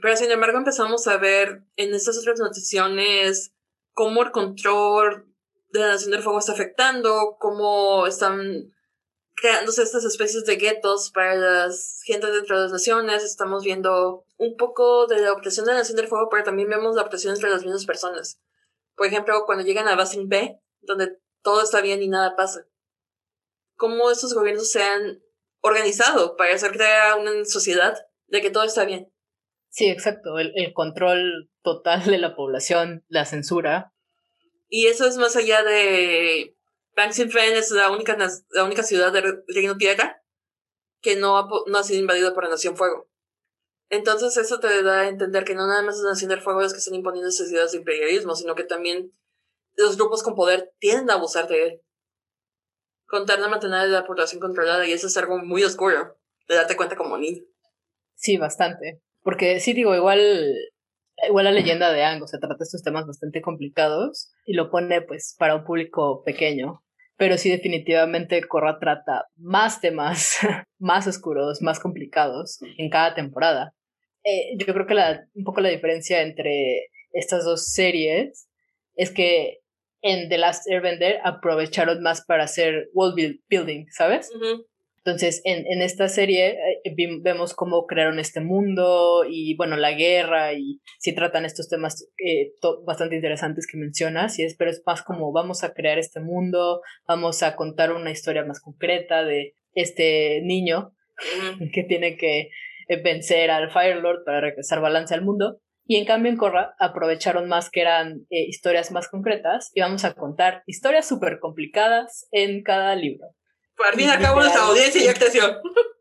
Pero sin embargo empezamos a ver en estas otras notaciones cómo el control de la Nación del Fuego está afectando, cómo están creándose estas especies de guetos para las gentes dentro de las naciones. Estamos viendo un poco de la opresión de la Nación del Fuego, pero también vemos la opresión entre las mismas personas. Por ejemplo, cuando llegan a Basin B, donde todo está bien y nada pasa. Cómo estos gobiernos se han organizado para hacer crear una sociedad de que todo está bien. Sí, exacto, el, el control total de la población, la censura. Y eso es más allá de... Fen es la única, la única ciudad del Reino Tierra que no ha, no ha sido invadida por la Nación Fuego. Entonces eso te da a entender que no nada más es la Nación del Fuego los que están imponiendo esas ideas de imperialismo, sino que también los grupos con poder tienden a abusar de él. Con tal de mantener la población controlada, y eso es algo muy oscuro, de darte cuenta como niño. Sí, bastante. Porque sí, digo, igual, igual la leyenda de Ang, o sea, trata estos temas bastante complicados y lo pone pues para un público pequeño. Pero sí, definitivamente Korra trata más temas, más oscuros, más complicados en cada temporada. Eh, yo creo que la, un poco la diferencia entre estas dos series es que en The Last Airbender aprovecharon más para hacer world building, ¿sabes? Entonces, en, en esta serie eh, vemos cómo crearon este mundo y, bueno, la guerra y sí tratan estos temas eh, bastante interesantes que mencionas, y es, pero es más como vamos a crear este mundo, vamos a contar una historia más concreta de este niño que tiene que eh, vencer al Fire Lord para regresar balance al mundo. Y en cambio en Korra aprovecharon más que eran historias más concretas y vamos a contar historias súper complicadas en cada libro. Por fin acabó nuestra audiencia ya creció.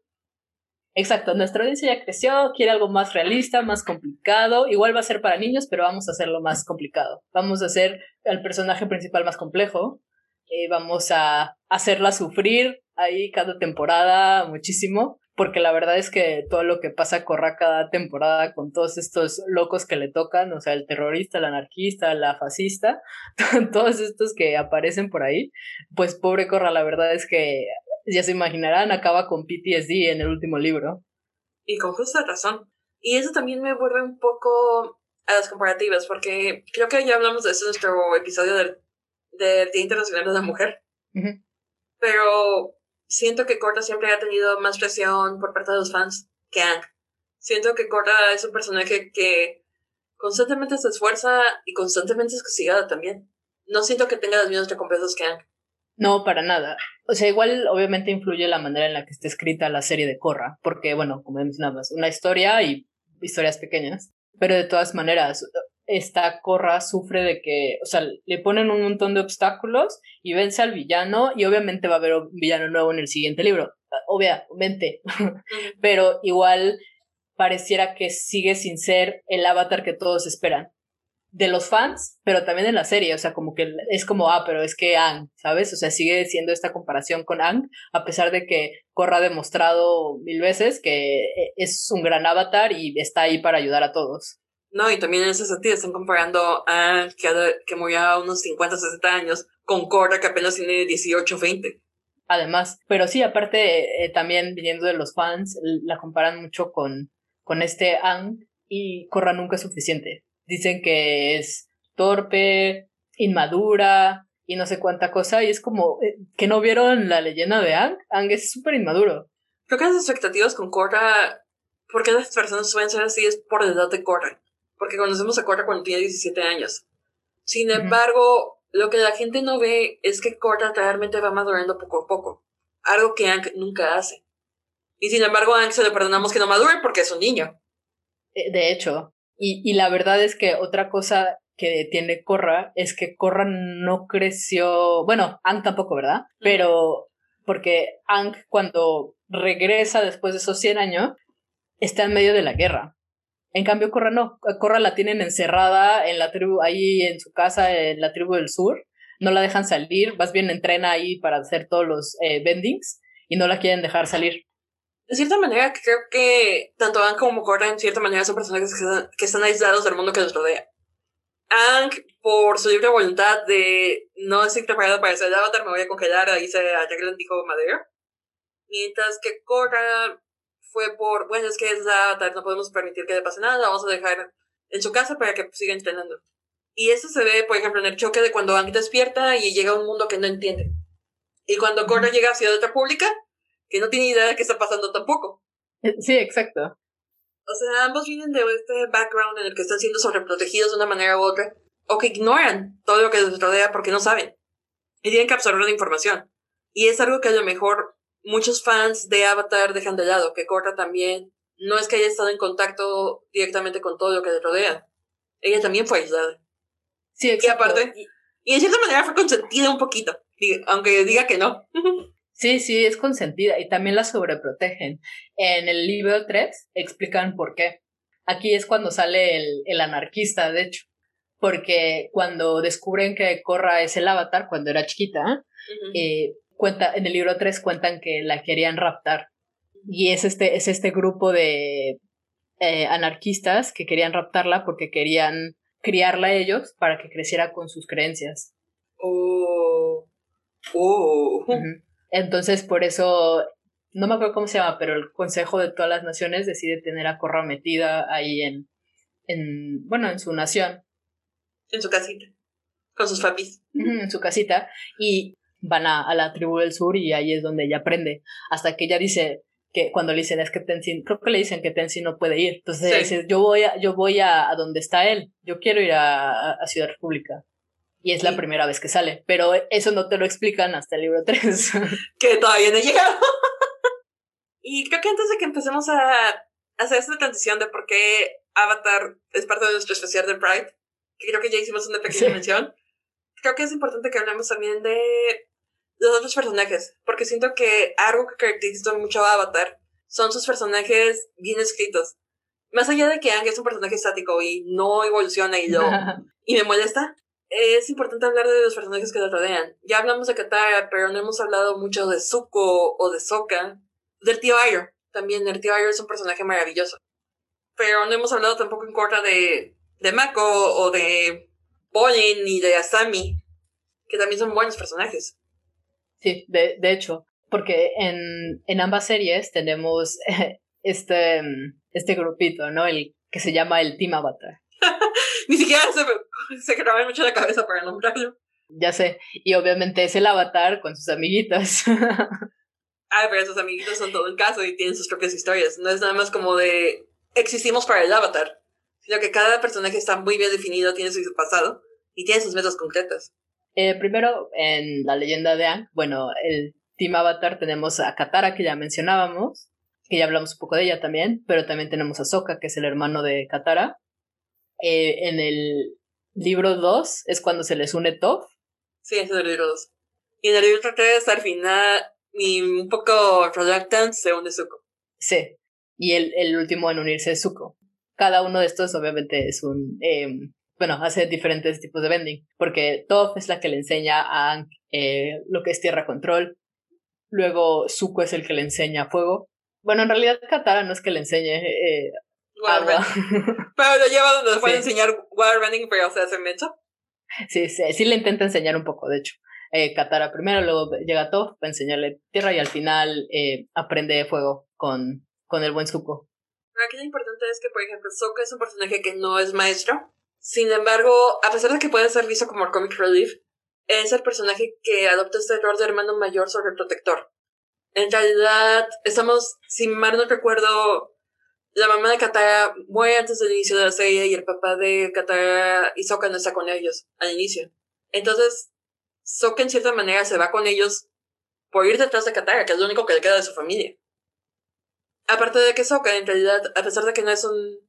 Exacto, nuestra audiencia ya creció, quiere algo más realista, más complicado. Igual va a ser para niños, pero vamos a hacerlo más complicado. Vamos a hacer al personaje principal más complejo. Eh, vamos a hacerla sufrir ahí cada temporada muchísimo. Porque la verdad es que todo lo que pasa corra cada temporada con todos estos locos que le tocan, o sea, el terrorista, el anarquista, la fascista, todos estos que aparecen por ahí, pues pobre Corra, la verdad es que ya se imaginarán, acaba con PTSD en el último libro. Y con justa razón. Y eso también me vuelve un poco a las comparativas, porque creo que ya hablamos de eso en nuestro episodio del, Día Internacional de la Mujer. Pero siento que Korra siempre ha tenido más presión por parte de los fans que Ang. Siento que Korra es un personaje que constantemente se esfuerza y constantemente es castigada también. No siento que tenga las mismas recompensas que Ang. No, para nada. O sea, igual obviamente influye la manera en la que está escrita la serie de Korra, porque bueno, como mencionabas, una historia y historias pequeñas, pero de todas maneras, esta Corra sufre de que, o sea, le ponen un montón de obstáculos y vence al villano y obviamente va a haber un villano nuevo en el siguiente libro, obviamente, pero igual pareciera que sigue sin ser el avatar que todos esperan. de los fans, pero también en la serie, o sea, como que es como, ah, pero es que Ang, ¿sabes? O sea, sigue siendo esta comparación con Ang, a pesar de que Korra ha demostrado mil veces que eh, es un gran avatar y está ahí para ayudar a todos. No, y también en ese sentido están comparando a que, que murió a unos 50, 60 años con Korra que apenas tiene 18, 20. Además, pero sí, aparte, eh, también viniendo de los fans, la comparan mucho con, con este Ang y Korra nunca es suficiente dicen que es torpe, inmadura y no sé cuánta cosa. Y es como eh, que no vieron la leyenda de Ang. Ang es súper inmaduro. Creo que las expectativas con Korra, porque las personas suelen ser así, es por la edad de Korra. Porque conocemos a Korra cuando tiene 17 años. Sin embargo, lo que la gente no ve es que Korra realmente va madurando poco a poco. Algo que Ang nunca hace. Y sin embargo, a Ang se le perdonamos que no madure porque es un niño. Eh, de hecho, y, y la verdad es que otra cosa que tiene Corra es que Corra no creció, bueno, Ang tampoco, ¿verdad? Pero porque Ang cuando regresa después de esos 100 años está en medio de la guerra. En cambio, Corra no. Corra la tienen encerrada en la tribu, ahí en su casa, en la tribu del sur. No la dejan salir, más bien entrena ahí para hacer todos los eh, bendings y no la quieren dejar salir de cierta manera, creo que tanto Ang como Korra, en cierta manera, son personajes que, están aislados del mundo que los rodea. Ang, por su libre voluntad de no estoy preparado para ser avatar, me voy a congelar, ahí se arregla el antiguo madera. Mientras que Korra fue por, bueno, es que es la avatar, no podemos permitir que le pase nada, vamos a dejar en su casa para que siga entrenando. Y eso se ve, por ejemplo, en el choque de cuando Ang despierta y llega a un mundo que no entiende. Y cuando Korra llega a Ciudad República, que no tiene idea de qué está pasando tampoco. Eh, sí, exacto. O sea, ambos vienen de este background en el que están siendo sobreprotegidos de una manera u otra, o que ignoran todo lo que les rodea porque no saben. Y tienen que absorber la información. Y es algo que a lo mejor muchos fans de Avatar dejan de lado, que Korra también no es que haya estado en contacto directamente con todo lo que le rodea. Ella también fue aislada. Sí, exacto. Y aparte, y, y de cierta manera fue consentida un poquito, aunque diga que no. Sí, sí, es consentida y también la sobreprotegen. En el libro 3 explican por qué. Aquí es cuando sale el, el anarquista, de hecho, porque cuando descubren que Corra es el avatar cuando era chiquita, eh, cuenta, en el libro 3 cuentan que la querían raptar. Y es este, es este grupo de eh, anarquistas que querían raptarla porque querían criarla a ellos para que creciera con sus creencias. Oh. Oh. Entonces, por eso, no me acuerdo cómo se llama, pero el Consejo de todas las Naciones decide tener a Corra metida ahí en, en bueno, en su nación. En su casita, con sus papis. En su casita, y van a, a, la tribu del sur y ahí es donde ella aprende, hasta que ella dice que cuando le dicen es que Tenzin, creo que le dicen que Tenzin no puede ir, entonces ella dice, yo voy a, yo voy a, a donde está él, yo quiero ir a, a Ciudad República. Y es la primera vez que sale, pero eso no te lo explican hasta el libro 3. que todavía no he llegado. y creo que antes de que empecemos a hacer esta transición de por qué Avatar es parte de nuestro especial de Pride, que creo que ya hicimos una pequeña mención, creo que es importante que hablemos también de los otros personajes, porque siento que algo que caracteriza mucho a Avatar son sus personajes bien escritos. Más allá de que Ang es un personaje estático y no evoluciona y, lo, y me molesta, es importante hablar de los personajes que le rodean. Ya hablamos de Katara, pero no hemos hablado mucho de Zuko o de Sokka. Del tío Ayo. También el tío Ayo es un personaje maravilloso. Pero no hemos hablado tampoco en corta de, de Mako o de Bolin ni de Asami, que también son buenos personajes. Sí, de, de hecho, porque en, en ambas series tenemos este, este grupito, ¿no? El que se llama el Team Avatar. Ni siquiera se, se mucho la cabeza para nombrarlo. Ya sé, y obviamente es el avatar con sus amiguitas. ah, pero sus amiguitos son todo un caso y tienen sus propias historias. No es nada más como de existimos para el avatar, sino que cada personaje está muy bien definido, tiene su pasado y tiene sus metas concretas. Eh, primero, en la leyenda de Ang, bueno, el Team Avatar tenemos a Katara, que ya mencionábamos, que ya hablamos un poco de ella también, pero también tenemos a Sokka, que es el hermano de Katara, eh, en el libro 2 es cuando se les une Toph. Sí, es el libro 2. Y en el libro 3 al final, y un poco reluctant, se une Zuko. Sí, y el, el último en unirse es Zuko. Cada uno de estos obviamente es un... Eh, bueno, hace diferentes tipos de bending, porque Toph es la que le enseña a Aang eh, lo que es tierra control, luego Zuko es el que le enseña fuego. Bueno, en realidad Katara no es que le enseñe eh, agua. pero lo lleva donde le puede enseñar waterbending, pero se hace mecha. Sí, sí, sí le intenta enseñar un poco, de hecho. Eh, Katara primero, luego llega Toph para enseñarle tierra y al final eh, aprende fuego con, con el buen Zuko. Aquí lo importante es que, por ejemplo, Zuko es un personaje que no es maestro. Sin embargo, a pesar de que puede ser visto como comic relief, es el personaje que adopta este rol de hermano mayor sobre el protector. En realidad, estamos, si mal no recuerdo, la mamá de Katara muere antes del inicio de la serie y el papá de Katara y Sokka no está con ellos al inicio. Entonces, Sokka en cierta manera se va con ellos por ir detrás de Katara, que es lo único que le queda de su familia. Aparte de que Sokka, en realidad, a pesar de que no es un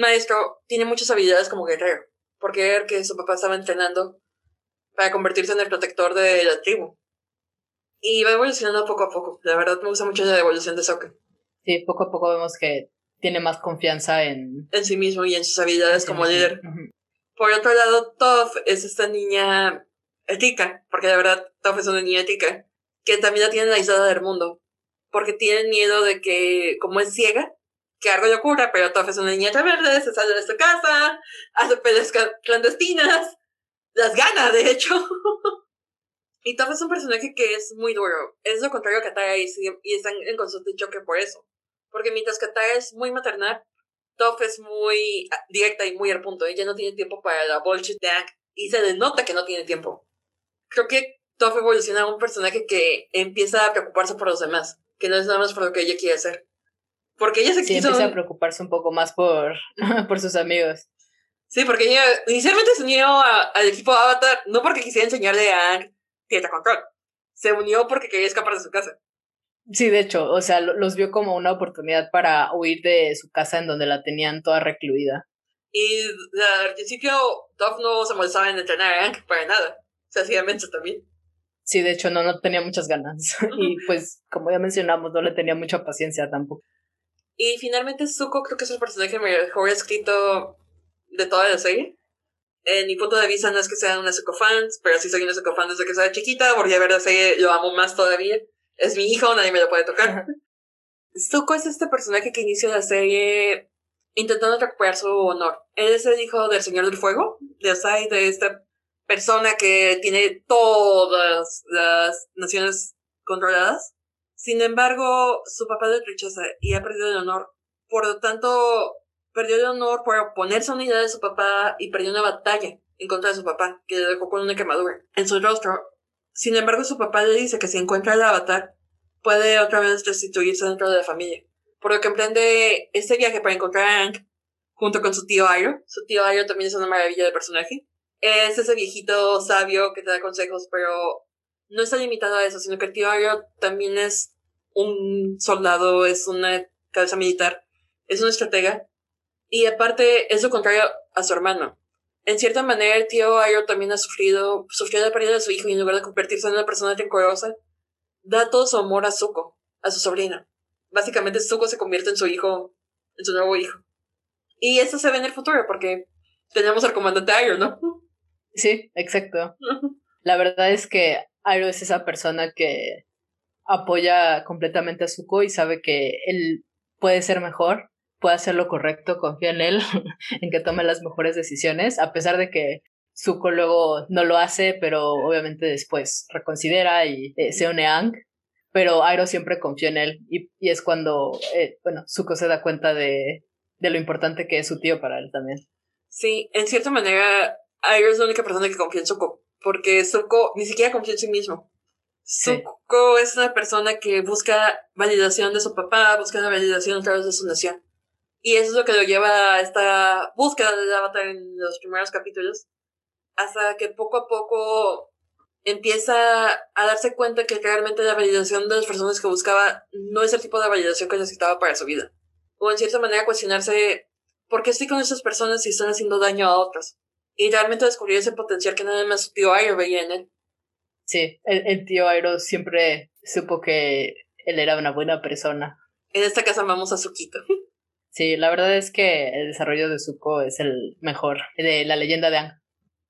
maestro, tiene muchas habilidades como guerrero, porque era que su papá estaba entrenando para convertirse en el protector de la tribu. Y va evolucionando poco a poco. La verdad me gusta mucho la evolución de Sokka. Sí, poco a poco vemos que tiene más confianza en... En sí mismo y en sus habilidades como líder. Por otro lado, Toph es esta niña ética, porque la verdad Toph es una niña ética, que también la tienen aislada del mundo, porque tienen miedo de que, como es ciega, que algo le ocurra, pero Toph es una niña verde, se sale de su casa, hace peleas clandestinas, las gana, de hecho. y Toph es un personaje que es muy duro, es lo contrario a Katara y, y están en constante choque por eso. Porque mientras Katara es muy maternal, Toph es muy directa y muy al punto. Ella no tiene tiempo para la bullshit de y se denota que no tiene tiempo. Creo que Toph evoluciona a un personaje que empieza a preocuparse por los demás, que no es nada más por lo que ella quiere hacer. Porque ella se sí, empieza a preocuparse un poco más por, por sus amigos. Sí, porque ella inicialmente se unió al equipo Avatar no porque quisiera enseñarle a Ang Tierra Control. Se unió porque quería escapar de su casa. Sí, de hecho, o sea, los vio como una oportunidad para huir de su casa en donde la tenían toda recluida. Y al principio, Dove no se molestaba en entrenar a Hank para nada. Se hacía menso también. Sí, de hecho, no, no tenía muchas ganas. y pues, como ya mencionamos, no le tenía mucha paciencia tampoco. Y finalmente, Zuko creo que es el personaje mejor escrito de toda la serie. En mi punto de vista, no es que sean una Zuko fans, pero sí soy una Zuko fan desde que soy chiquita. Porque a ver la serie, lo amo más todavía es mi hijo, nadie me lo puede tocar. Zuko es este personaje que inicia la serie intentando recuperar su honor. Él es el hijo del Señor del Fuego, de Asai, de esta persona que tiene todas las naciones controladas. Sin embargo, su papá le rechaza y ha perdido el honor. Por lo tanto, perdió el honor por oponerse a una idea de su papá y perdió una batalla en contra de su papá, que le dejó con una quemadura en su rostro. Sin embargo, su papá le dice que si encuentra el avatar, puede otra vez restituirse dentro de la familia. Por lo que emprende este viaje para encontrar a Hank junto con su tío Airo. Su tío Airo también es una maravilla de personaje. Es ese viejito sabio que te da consejos, pero no está limitado a eso, sino que el tío Airo también es un soldado, es una cabeza militar, es un estratega. Y aparte es lo contrario a su hermano en cierta manera el tío Ayo también ha sufrido, sufrió la pérdida de su hijo y en lugar de convertirse en una persona rencorosa, da todo su amor a Zuko, a su sobrina. Básicamente Zuko se convierte en su hijo, en su nuevo hijo. Y eso se ve en el futuro porque tenemos al comandante Ayo, ¿no? Sí, exacto. La verdad es que Ayo es esa persona que apoya completamente a Zuko y sabe que él puede ser mejor puede hacer lo correcto, confía en él, en que tome las mejores decisiones, a pesar de que Zuko luego no lo hace, pero obviamente después reconsidera y eh, se une a Ang. Pero Airo siempre confía en él y, y es cuando, eh, bueno, Zuko se da cuenta de, de lo importante que es su tío para él también. Sí, en cierta manera, Airo es la única persona que confía en Zuko, porque Zuko ni siquiera confía en sí mismo. Zuko es una persona que busca validación de su papá, busca la validación a través de su nación. Y eso es lo que lo lleva a esta búsqueda del avatar en los primeros capítulos. Hasta que poco a poco empieza a darse cuenta que realmente la validación de las personas que buscaba no es el tipo de validación que necesitaba para su vida. O en cierta manera cuestionarse por qué estoy con esas personas si están haciendo daño a otras. Y realmente descubrir ese potencial que nada más su tío Airo veía en él. Sí, el, el tío Airo siempre supo que él era una buena persona. En esta casa amamos a Suquito. Sí, la verdad es que el desarrollo de Zuko es el mejor de la leyenda de Ang.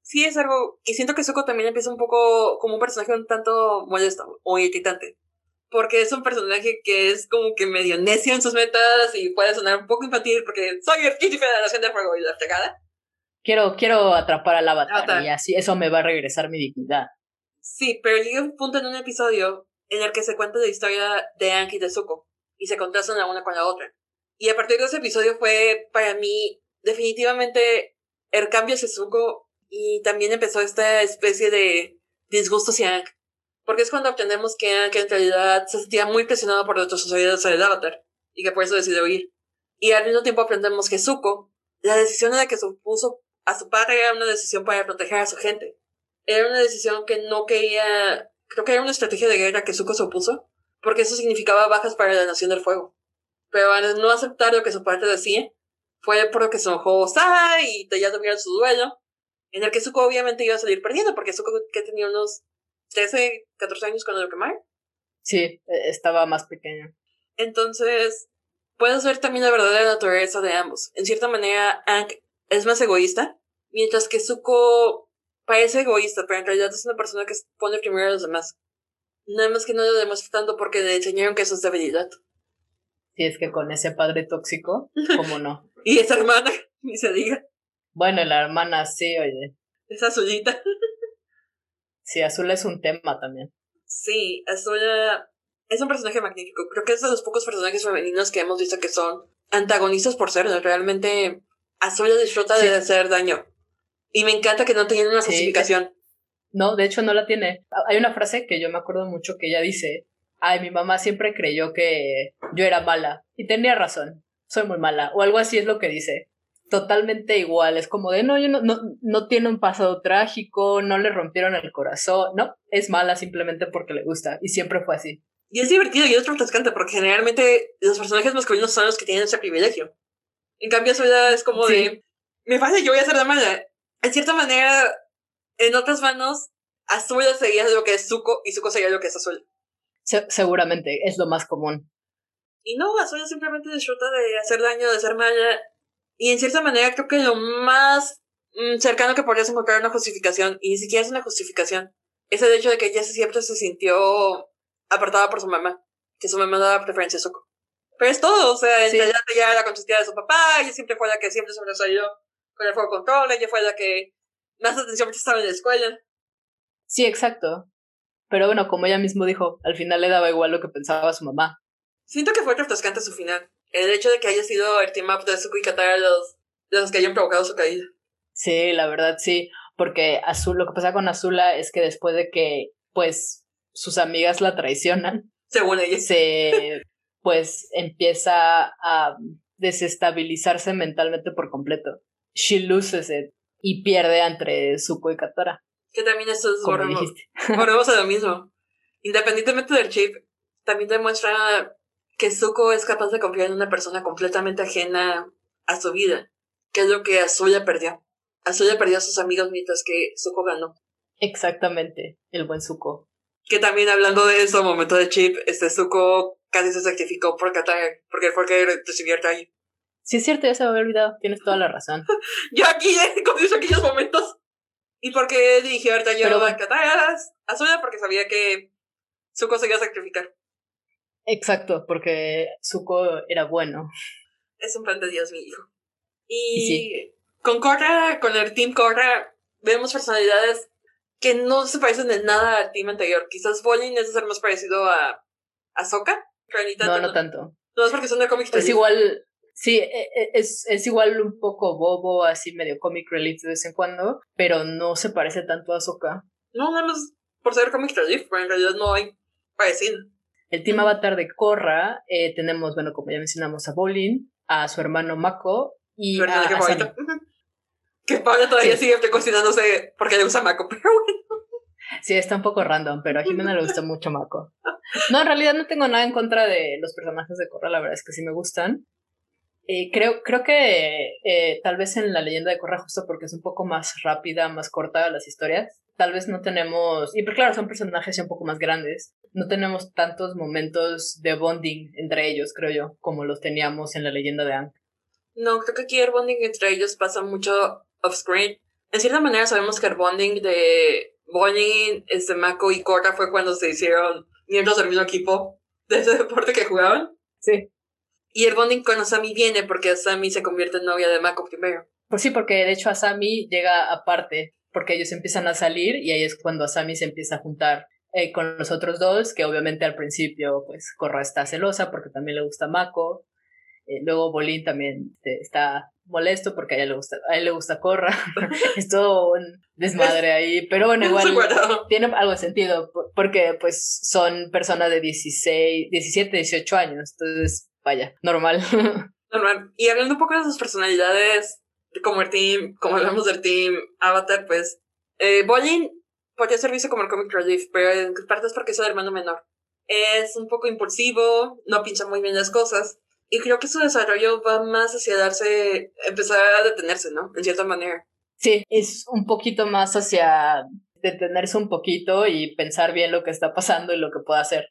Sí, es algo. Y siento que Zuko también empieza un poco como un personaje un tanto molesto o irritante. Porque es un personaje que es como que medio necio en sus metas y puede sonar un poco infantil porque soy el de la Nación de Fuego y la fregada. Quiero, quiero atrapar al avatar, y así eso me va a regresar mi dignidad. Sí, pero llega un punto en un episodio en el que se cuenta la historia de Anki y de Zuko y se contrastan la una con la otra. Y a partir de ese episodio fue para mí definitivamente el cambio hacia Zuko y también empezó esta especie de disgusto hacia Ank. Porque es cuando aprendemos que Ank en realidad se sentía muy presionado por otras sociedades del Avatar y que por eso decidió huir. Y al mismo tiempo aprendemos que Zuko, la decisión en la que se opuso a su padre era una decisión para proteger a su gente. Era una decisión que no quería, creo que era una estrategia de guerra que Zuko se opuso, porque eso significaba bajas para la Nación del Fuego. Pero al no aceptar lo que su padre decía, fue por lo que se enojó Sara y ya tuvieron su duelo, en el que Zuko obviamente iba a salir perdiendo, porque Zuko que tenía unos 13, 14 años cuando lo quemaron. Sí, e, estaba más pequeño. Entonces, puedes ver también la verdadera naturaleza de ambos. En cierta manera, Aang es más egoísta, mientras que Zuko parece egoísta, pero en realidad es una persona que pone primero a los demás. Nada más que no lo demuestra tanto porque le enseñaron que eso es debilidad. Si es que con ese padre tóxico, ¿cómo no? y esa hermana, ni se diga. Bueno, la hermana sí, oye. Es azulita. sí, Azul es un tema también. Sí, Azula es un personaje magnífico. Creo que es de los pocos personajes femeninos que hemos visto que son antagonistas por ser. Realmente Azula disfruta de hacer daño. Y me encanta que no tengan una justificación. no, de hecho no la tiene. Hay una frase que yo me acuerdo mucho que ella dice, ay, mi mamá siempre creyó que yo era mala. Y tenía razón, soy muy mala. O algo así es lo que dice totalmente igual. Es como de, no, yo no, no, no tiene un pasado trágico, no le rompieron el corazón, no, es mala simplemente porque le gusta y siempre fue así. Y es divertido y es refrescante porque generalmente los personajes masculinos son los que tienen ese privilegio. En cambio, su vida es como de, me pasa, yo voy a ser la mala. En cierta manera, en otras manos, Azul sería lo que es Zuko y Zuko sería lo que es Azul. seguramente, es lo más común. Y no, Azul simplemente disfruta de hacer daño, de ser mala y en cierta manera creo que lo más mm, cercano que podrías encontrar una justificación, y ni siquiera es una justificación, es el hecho de que ella siempre se sintió apartada por su mamá, que su mamá daba preferencia a Zuko. Pero es todo, o sea, realidad ella era consistía de su papá, ella siempre fue la que siempre sobresalió con el fuego control, ella fue la que más atención estaba en la escuela. Sí, exacto. Pero bueno, como ella mismo dijo, al final le daba igual lo que pensaba su mamá. Siento que fue refrescante su final el hecho de que haya sido el team up de Zuko y Katara los, los que hayan provocado su caída. Sí, la verdad sí, porque Azul, lo que pasa con Azula es que después de que, pues, sus amigas la traicionan, según ella, se, pues, empieza a desestabilizarse mentalmente por completo. She loses it y pierde entre Zuko y Katara. Que también eso es volvemos, volvemos a lo mismo. Independientemente del chip, también demuestra que Zuko es capaz de confiar en una persona completamente ajena a su vida, que es lo que Azuya perdió. Azuya perdió a sus amigos mientras que Zuko ganó. Exactamente, el buen Zuko. Que también hablando de eso, momento de chip, este Zuko casi se sacrificó por Qatar, porque fue que recibió el. Sí, es cierto, ya se me había olvidado, tienes toda la razón. Yo aquí con aquellos momentos. ¿Y por qué dirigió el rayo a? A porque sabía que Zuko se iba a sacrificar. Exacto, porque Zuko era bueno. Es un plan de Dios, mi hijo. Y, con Korra, con el Team Korra, vemos personalidades que no se parecen en nada al team anterior. Quizás Bolin es ser más parecido a, a Sokka. no, no tanto. No es porque son de cómics. Es igual, sí, e, e, es, es igual un poco bobo, así medio comic relief de vez en cuando, pero no se parece tanto a Sokka. No, nada más por ser comic relief, pero en realidad no hay parecido. El team avatar de Korra, eh, tenemos, bueno, como ya mencionamos, a Bolin, a su hermano Mako y a, a Que Paula todavía sigue cuestionándose por qué le gusta Mako, pero bueno. Sí, está un poco random, pero a Jimena le gusta mucho Mako. No, en realidad no tengo nada en contra de los personajes de Korra, la verdad es que sí me gustan. Eh, creo, creo que eh, tal vez en la leyenda de Korra, justo porque es un poco más rápida, más corta las historias, tal vez no tenemos, y pues claro, son personajes un poco más grandes, no tenemos tantos momentos de bonding entre ellos, creo yo, como los teníamos en la leyenda de Aang. No, creo que aquí el bonding entre ellos pasa mucho off-screen. En cierta manera sabemos que el bonding de Bonnie, este, Mako y Korra fue cuando se hicieron miembros del mismo equipo de ese deporte que jugaban. Sí. Y el bonding con Asami viene porque Asami se convierte en novia de Mako primero. Pues sí, porque de hecho Asami llega aparte, porque ellos empiezan a salir y ahí es cuando Asami se empieza a juntar eh, con los otros dos, que obviamente al principio pues Korra está celosa porque también le gusta Mako. Eh, luego Bolín también este, está molesto porque a ella le gusta, a él le gusta Corra. es todo un desmadre ahí, pero bueno, igual tiene algo de sentido porque pues son personas de 16, 17, 18 años, entonces vaya, normal. normal. Y hablando un poco de sus personalidades, como el team, como hablamos del team Avatar, pues eh, Bolin podría servirse como el comic relief, pero en parte es porque es el hermano menor. Es un poco impulsivo, no pincha muy bien las cosas y creo que su desarrollo va más hacia darse, empezar a detenerse, ¿no? En cierta manera. Sí, es un poquito más hacia detenerse un poquito y pensar bien lo que está pasando y lo que puede hacer.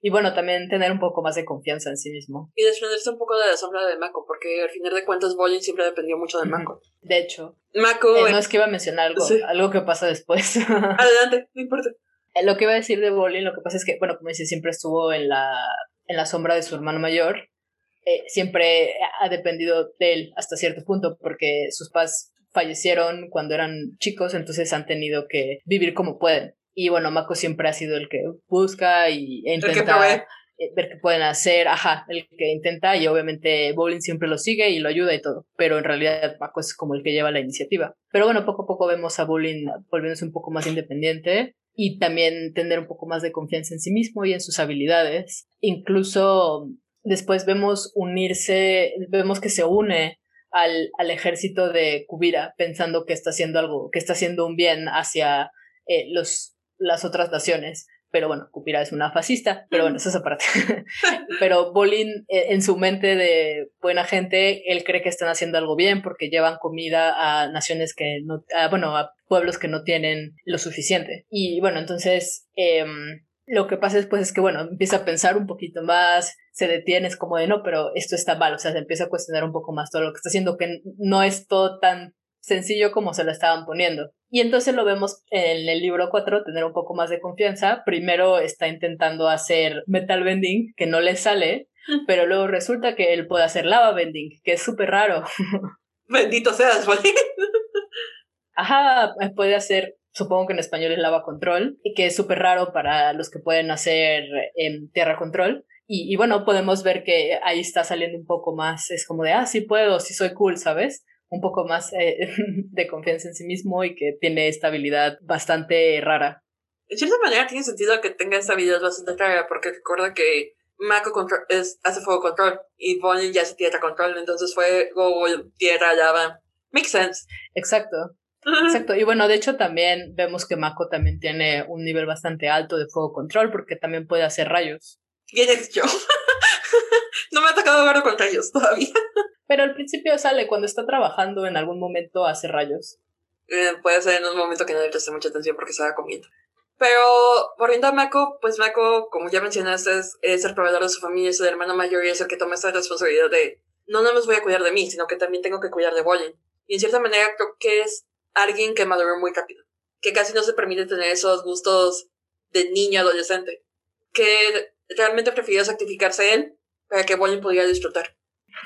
Y bueno, también tener un poco más de confianza en sí mismo. Y desprenderse un poco de la sombra de Mako, porque al final de cuentas Bolin siempre dependió mucho de Mako. De hecho. Mako... Eh, no es que iba a mencionar algo, algo que pasa después. Adelante, no importa. Eh, lo que iba a decir de Bolin, lo que pasa es que, bueno, como dice, siempre estuvo en la, en la sombra de su hermano mayor eh, siempre ha dependido de él hasta cierto punto porque sus padres fallecieron cuando eran chicos, entonces han tenido que vivir como pueden. Y bueno, Mako siempre ha sido el que busca y intenta eh, ver qué pueden hacer, ajá, el que intenta y obviamente Bowling siempre lo sigue y lo ayuda y todo, pero en realidad Mako es como el que lleva la iniciativa. Pero bueno, poco a poco vemos a Bowling volviéndose un poco más independiente y también tener un poco más de confianza en sí mismo y en sus habilidades. Incluso Después vemos unirse, vemos que se une al, al ejército de Kubira pensando que está haciendo algo, que está haciendo un bien hacia eh, los, las otras naciones. Pero bueno, Kubira es una fascista, pero bueno, eso es aparte. pero Bolin, eh, en su mente de buena gente, él cree que están haciendo algo bien porque llevan comida a naciones que no, bueno, a pueblos que no tienen lo suficiente. Y bueno, entonces, em, lo que pasa después es que, bueno, empieza a pensar un poquito más, se detiene, es como de no, pero esto está mal, o sea, se empieza a cuestionar un poco más todo lo que está haciendo, que no es todo tan sencillo como se lo estaban poniendo. Y entonces lo vemos en el libro 4, tener un poco más de confianza. Primero está intentando hacer metal bending, que no le sale, pero luego resulta que él puede hacer lava bending, que es súper raro. Bendito seas, Ajá, puede hacer supongo que en español es lava control, y que es súper raro para los que pueden hacer en tierra control. Y, bueno, podemos ver que ahí está saliendo un poco más, es como de, ah, sí puedo, sí soy cool, ¿sabes? Un poco más eh, de confianza en sí mismo y que tiene esta habilidad bastante rara. En cierta manera tiene sentido que tenga esta habilidad bastante rara, porque recuerda que Mako control, es, hace fuego control y Bonnie ya hace tierra control, entonces fuego, tierra, lava. Makes sense. Exacto. Exacto, y bueno, de hecho también vemos que Mako también tiene un nivel bastante alto de fuego control porque también puede hacer rayos. ¿Quién es yo? no me ha tocado verlo con rayos todavía. Pero al principio sale cuando está trabajando en algún momento hace rayos. Eh, puede ser en un momento que no le preste mucha atención porque va comiendo. Pero volviendo a Mako, pues Mako, como ya mencionaste, es, el proveedor de su familia, es el hermano mayor y es el que toma esta responsabilidad de no no me voy a cuidar de mí, sino que también tengo que cuidar de Bolin. Y en cierta manera creo que es alguien que maduró muy rápido, que casi no se permite tener esos gustos de niño adolescente, que realmente prefirió sacrificarse él para que Bolin pudiera disfrutar.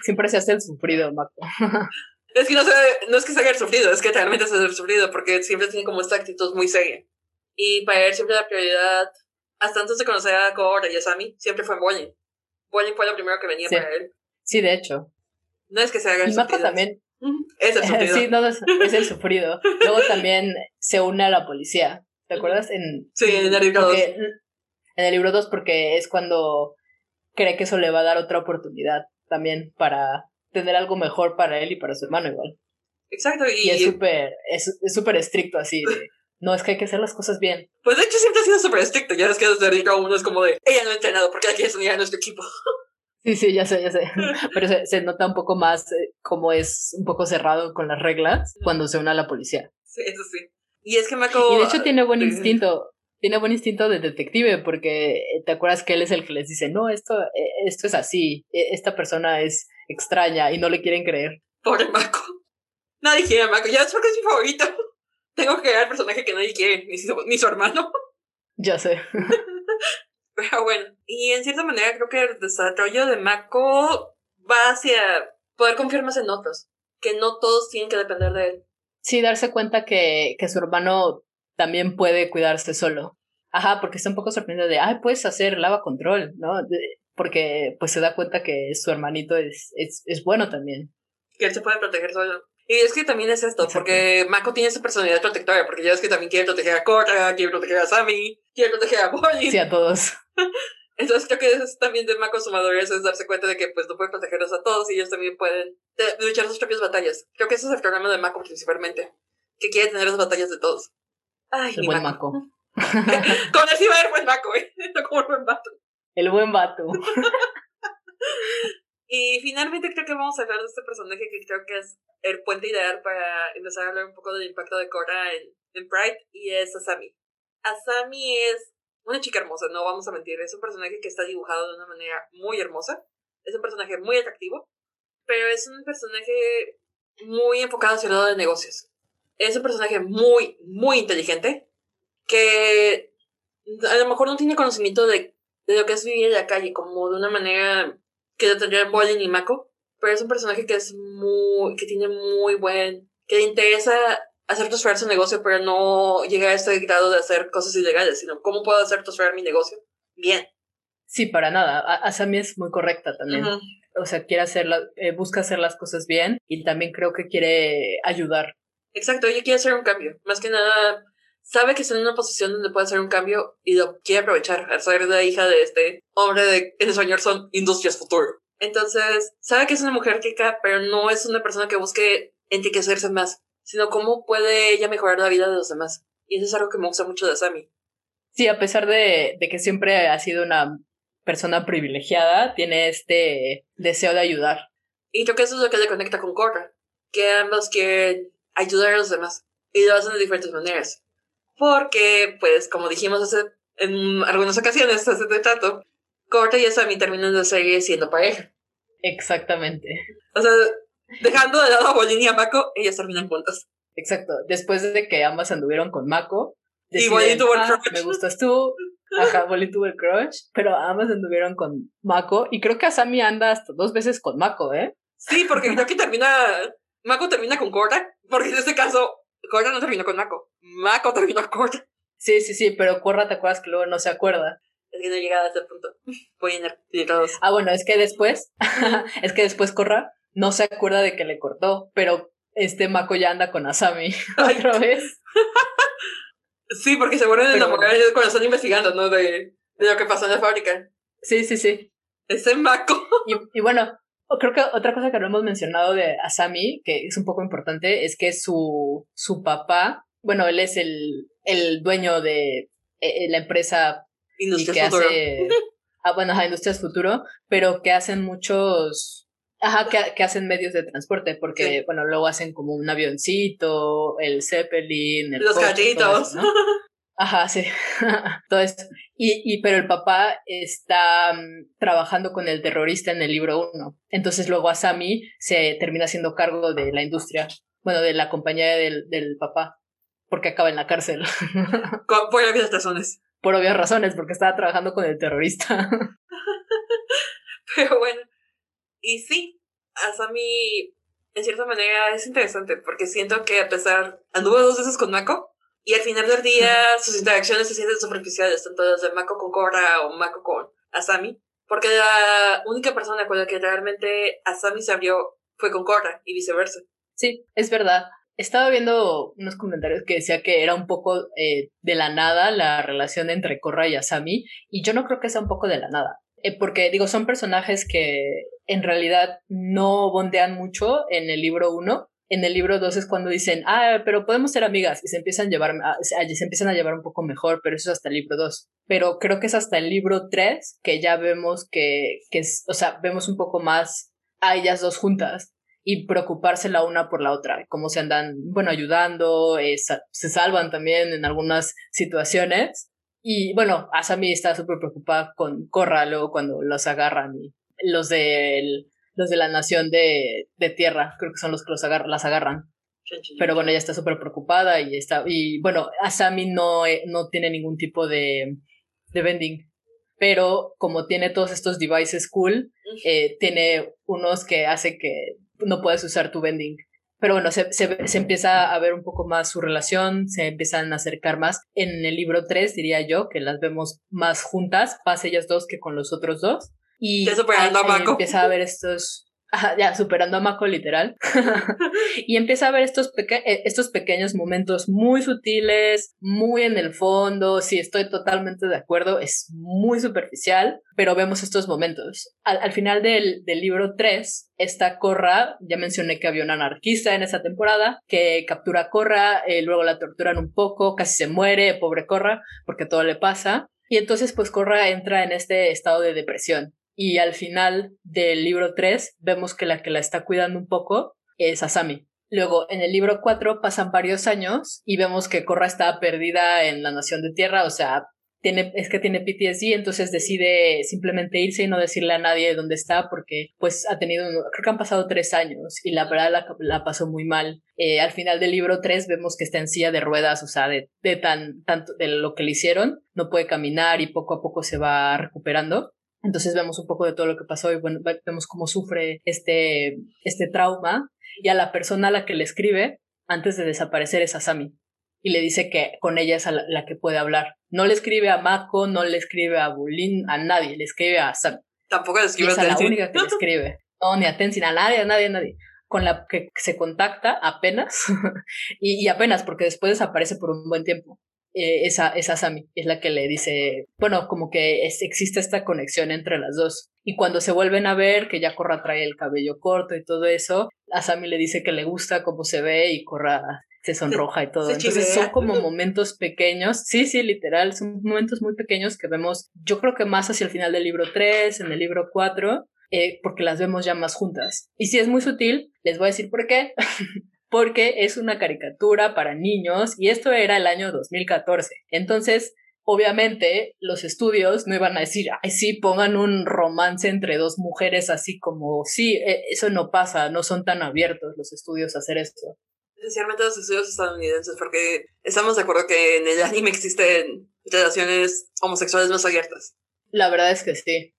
Siempre se hace el sufrido, Mako. es que no, no es que se haya sufrido, es que realmente se hace el sufrido, porque siempre tiene como esta actitud muy seria. Y para él siempre la prioridad, hasta antes de conocer a Korra y a Sami, siempre fue Bolin. Bolin fue lo primero que venía para él. Sí, de hecho. No es que se haga el Y Mako también, es el sufrido. sí, no, es, el sufrido. Luego también se une a la policía. ¿Te acuerdas? En, sí, en el libro 2. En el libro 2 porque es cuando cree que eso le va a dar otra oportunidad también para tener algo mejor para él y para su hermano igual. Exacto. Y, es súper es, súper estricto así. no, es que hay que hacer las cosas bien. Pues de hecho siempre ha sido súper estricto. Ya es que desde libro 1 es como de, ella no ha entrenado porque aquí es unir a nuestro equipo. Sí, sí, ya sé, ya sé. Pero se, nota un poco más eh, como es un poco cerrado con las reglas cuando se une a la policía. Sí, eso sí. Y es que Mako... Y de hecho tiene buen instinto. Tiene buen instinto de detective porque eh, te acuerdas que él es el que les dice, no, esto, eh, esto es así, e, esta persona es extraña y no le quieren creer. Pobre Mako. Nadie quiere a Mako. Ya es porque es mi favorito. Tengo que crear el personaje que nadie quiere, ni su, ni su hermano. Ya sé. Pero bueno, y en cierta manera creo que el desarrollo de Mako va hacia poder confiar más en otros, que no todos tienen que depender de él. Sí, darse cuenta que, que su hermano también puede cuidarse solo. Ajá, porque está un poco sorprendido de, ay, puedes hacer lava control, ¿no? De- porque pues se da cuenta que su hermanito es, es, es bueno también. Que él se puede proteger solo. Y es que también es esto, Exacto. porque Mako tiene esa personalidad protectora, porque ya es que también quiere proteger a Korra, quiere proteger a Sammy, quiere proteger a Bonnie. Sí, a todos. Entonces creo que eso es también de Mako su madurez, es darse cuenta de que pues no puede protegerlos a todos y ellos también pueden de- luchar sus propias batallas. Creo que ese es el problema de Mako principalmente, que quiere tener las batallas de todos. Ay, El buen. Mako. Con él sí va haber buen Mako, ¿eh? No como el buen vato. El buen vato. Y finalmente creo que vamos a hablar de este personaje que creo que es el puente ideal para empezar a hablar un poco del impacto de Korra en, en Pride y es Asami. Asami es una chica hermosa, no vamos a mentir, es un personaje que está dibujado de una manera muy hermosa, es un personaje muy atractivo, pero es un personaje muy enfocado hacia el lado de negocios. Es un personaje muy, muy inteligente que a lo mejor no tiene conocimiento de, de lo que es vivir en la calle, como de una manera que lo tendría Bolin y Mako, pero es un personaje que es muy, que tiene muy buen, que le interesa hacer prosperar su negocio, pero no llegar a este grado de hacer cosas ilegales, sino cómo puedo hacer prosperar mi negocio bien. Sí, para nada. Asami es muy correcta también. O sea, quiere hacer la- eh, busca hacer las cosas bien y también creo que quiere ayudar. Exacto, ella quiere hacer un cambio. Más que nada, sabe que está en una posición donde puede hacer un cambio y lo quiere aprovechar al ser la hija de este hombre de en español son Industrias Futuro. Entonces, sabe que es una mujer rica, pero no es una persona que busque enriquecerse más, sino cómo puede ella mejorar la vida de los demás. Y eso es algo que me gusta mucho de Sammy. Sí, a pesar de, de que siempre ha sido una persona privilegiada, tiene este deseo de ayudar. Y creo que eso es lo que le conecta con Korra, que ambos quieren ayudar a los demás y lo hacen de diferentes maneras. Porque, pues, como dijimos hace, en algunas ocasiones, hace de tanto, Korra y Asami terminan la serie siendo pareja. Exactamente. O sea, dejando de lado a Bolin y a Mako, ellas terminan juntas. Exacto. Después de que ambas anduvieron con Mako, Y deciden, Bolin tuvo el "Ah, crush". me gustas tú. Ajá, Bolin tuvo el crush, pero ambas anduvieron con Mako y creo que Asami anda hasta dos veces con Mako, ¿eh? Sí, porque creo que termina. Mako termina con Korra, porque en este caso, Korra no terminó con Mako. Mako terminó con Korra. Sí, sí, sí, pero Korra, ¿te acuerdas que luego no se acuerda? Es que no he llegado a ese punto. Voy a ir todos. Ah, bueno, es que después, es que después Korra no se acuerda de que le cortó, pero este Mako ya anda con Asami Ay. otra vez. Sí, porque se vuelven a enamorar cuando están investigando, ¿no? De, de lo que pasó en la fábrica. Sí, sí, sí. Ese Mako. Y, y bueno, creo que otra cosa que no hemos mencionado de Asami, que es un poco importante, es que su, su papá, bueno, él es el, el dueño de eh, la empresa y Industria que Futuro. hace, ah, bueno, ajá, Industrias Futuro, pero que hacen muchos, ajá, que, que hacen medios de transporte, porque, Sí. bueno, luego hacen como un avioncito, el Zeppelin, el Los coche, eso, ¿no? Ajá, sí, todo eso. Y, y, pero el papá está mm, trabajando con el terrorista en el libro 1. Entonces luego Asami se termina haciendo cargo de la industria, bueno, de la compañía del, del papá, porque acaba en la cárcel. Por obvias razones. Por obvias razones, porque estaba trabajando con el terrorista. Pero bueno. Y sí, Asami, en cierta manera, es interesante, porque siento que a pesar. Anduvo dos veces con Mako. Y al final del día, sus interacciones se sienten superficiales, tanto las de Mako con Korra o Mako con Asami. Porque la única persona con la que realmente Asami se abrió fue con Korra y viceversa. Sí, es verdad. Estaba viendo unos comentarios que decía que era un poco eh, de la nada la relación entre Korra y Asami, y yo no creo que sea un poco de la nada, Eh, porque digo, son personajes que en realidad no bondean mucho en el libro 1. En el libro 2 es cuando dicen, ah, pero podemos ser amigas, y se empiezan a llevar, a- se empiezan a llevar un poco mejor, pero eso es hasta el libro 2. Pero creo que es hasta el libro 3 que ya vemos que, que es, o sea, vemos un poco más a ellas dos juntas y preocuparse la una por la otra, cómo se andan, bueno, ayudando, eh, se salvan también en algunas situaciones. Y bueno, Asami está súper preocupada con Korra luego cuando los agarran y los del los de la nación de, de tierra, creo que son los que los las agarran. Pero bueno, ella está súper preocupada y está, y bueno, Asami no, eh, no tiene ningún tipo de, de vending, pero como tiene todos estos devices cool, eh, tiene unos que hace que no puedes usar tu vending. Pero bueno, se, se, se, empieza a ver un poco más su relación, se empiezan a acercar más. En el libro 3, diría yo, que las vemos más juntas, más ellas dos que con los otros dos. Y empieza a ver estos, ya, superando a Mako literal. y empieza a ver estos, eh, estos pequeños momentos muy sutiles, muy en el fondo. Sí, estoy totalmente de acuerdo, es muy superficial, pero vemos estos momentos. Al, final del, del, libro 3, esta Corra, ya mencioné que había un anarquista en esa temporada, que captura a Corra, eh, luego la torturan un poco, casi se muere, pobre Corra, porque todo le pasa. Y entonces pues Corra entra en este estado de depresión y al final del libro 3 vemos que la que la está cuidando un poco es Asami. Luego, en el libro 4 pasan varios años y vemos que Korra está perdida en la Nación de Tierra, o sea, tiene, es que tiene PTSD, entonces decide simplemente irse y no decirle a nadie dónde está porque pues ha tenido, creo que han pasado tres años y la verdad la, la pasó muy mal. Eh, al final del libro 3 vemos que está en silla de ruedas, o sea, de, de tan, tanto de lo que le hicieron, no puede caminar y poco a poco se va recuperando. Entonces vemos un poco de todo lo que pasó y bueno, vemos cómo sufre este, este trauma y a la persona a la que le escribe antes de desaparecer es a Sami y le dice que con ella es a la, que puede hablar. No le escribe a Mako, no le escribe a Bulin, a nadie, le escribe a Sami. Tampoco le escribe a Tenzin. Es la única que le escribe. No, ni a Tenzin, a nadie, a nadie, a nadie. Con la que se contacta apenas y, y apenas porque después desaparece por un buen tiempo. Eh, esa, esa Sami es la que le dice, bueno, como que existe esta conexión entre las dos. Y cuando se vuelven a ver, que ya Corra trae el cabello corto y todo eso, a Sami le dice que le gusta cómo se ve y Corra se sonroja y todo. Entonces son como momentos pequeños, sí, sí, literal, son momentos muy pequeños que vemos, yo creo que más hacia el final del libro 3, en el libro 4, eh, porque las vemos ya más juntas. Y si es muy sutil, les voy a decir por qué. porque es una caricatura para niños y esto era el año 2014. Entonces, obviamente, los estudios no iban a decir, ay, sí, pongan un romance entre dos mujeres así como, sí, e, eso no pasa, no son tan abiertos los estudios a hacer esto. Especialmente los estudios estadounidenses, porque estamos de acuerdo que en el anime existen relaciones homosexuales más abiertas. La verdad es que sí.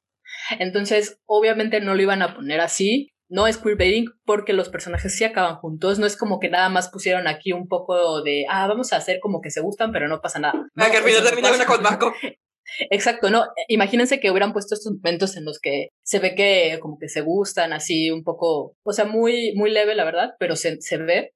Entonces, obviamente no lo iban a poner así, no es queerbaiting porque los personajes sí acaban juntos. No es como que nada más pusieron aquí un poco de, ah, vamos a hacer como que se gustan, pero no pasa nada. Ah, que al final termina con Marco. Exacto, no, imagínense que hubieran puesto estos momentos en los que se ve que como que se gustan así un poco, o sea, muy, muy leve la verdad, pero se, se ve,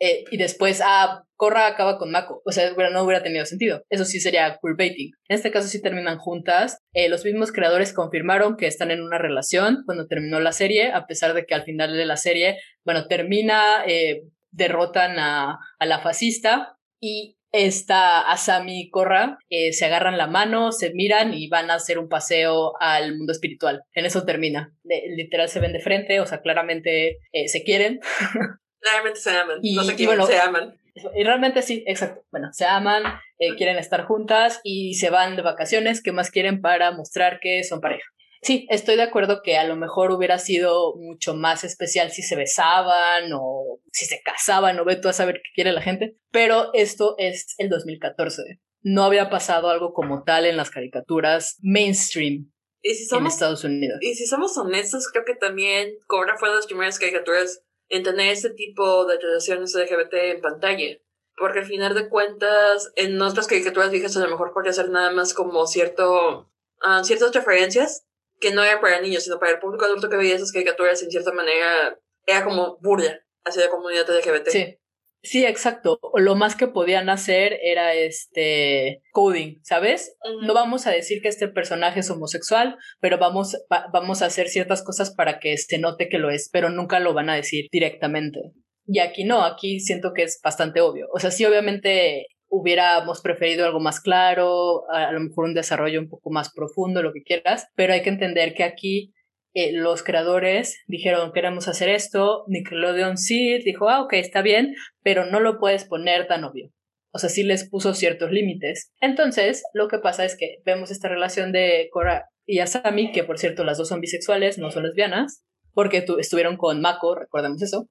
eh, y después, ah, Corra acaba con Mako. O sea, no hubiera tenido sentido. Eso sí sería queerbaiting. En este caso sí terminan juntas. Eh, los mismos creadores confirmaron que están en una relación cuando terminó la serie, a pesar de que al final de la serie, bueno, termina, eh, derrotan a, a, la fascista y esta Asami y Korra se agarran la mano, se miran y van a hacer un paseo al mundo espiritual. En eso termina. literal se ven de frente, o sea, claramente se quieren. Realmente se aman. Y, no sé quién se aman. Y realmente sí, exacto. Bueno, se aman, eh, quieren estar juntas y se van de vacaciones. ¿Qué más quieren para mostrar que son pareja? Sí, estoy de acuerdo que a lo mejor hubiera sido mucho más especial si se besaban o si se casaban o ve tú a saber qué quiere la gente, pero esto es el 2014. No había pasado algo como tal en las caricaturas mainstream en Estados Unidos. Y si somos honestos, creo que también Cobra fue de las primeras caricaturas en tener este tipo de relaciones LGBT en pantalla. Porque al final de cuentas, en otras caricaturas viejas a lo mejor podría ser nada más como cierto, uh, ciertas referencias que no eran para niños, sino para el público adulto que veía esas caricaturas en cierta manera, era como burla hacia la comunidad LGBT. Sí. Sí, exacto. Lo más que podían hacer era este coding, ¿sabes? No vamos a decir que este personaje es homosexual, pero vamos, vamos a hacer ciertas cosas para que se note que lo es, pero nunca lo van a decir directamente. Y aquí no, aquí siento que es bastante obvio. O sea, sí, obviamente hubiéramos preferido algo más claro, a lo mejor un desarrollo un poco más profundo, lo que quieras, pero hay que entender que aquí eh, los creadores dijeron queremos hacer esto, Nickelodeon sí dijo, ah, ok, está bien, pero no lo puedes poner tan obvio. O sea, sí les puso ciertos límites. Entonces, lo que pasa es que vemos esta relación de Cora y Asami, que por cierto las dos son bisexuales, no son lesbianas, porque estuvieron con Mako, recordemos eso.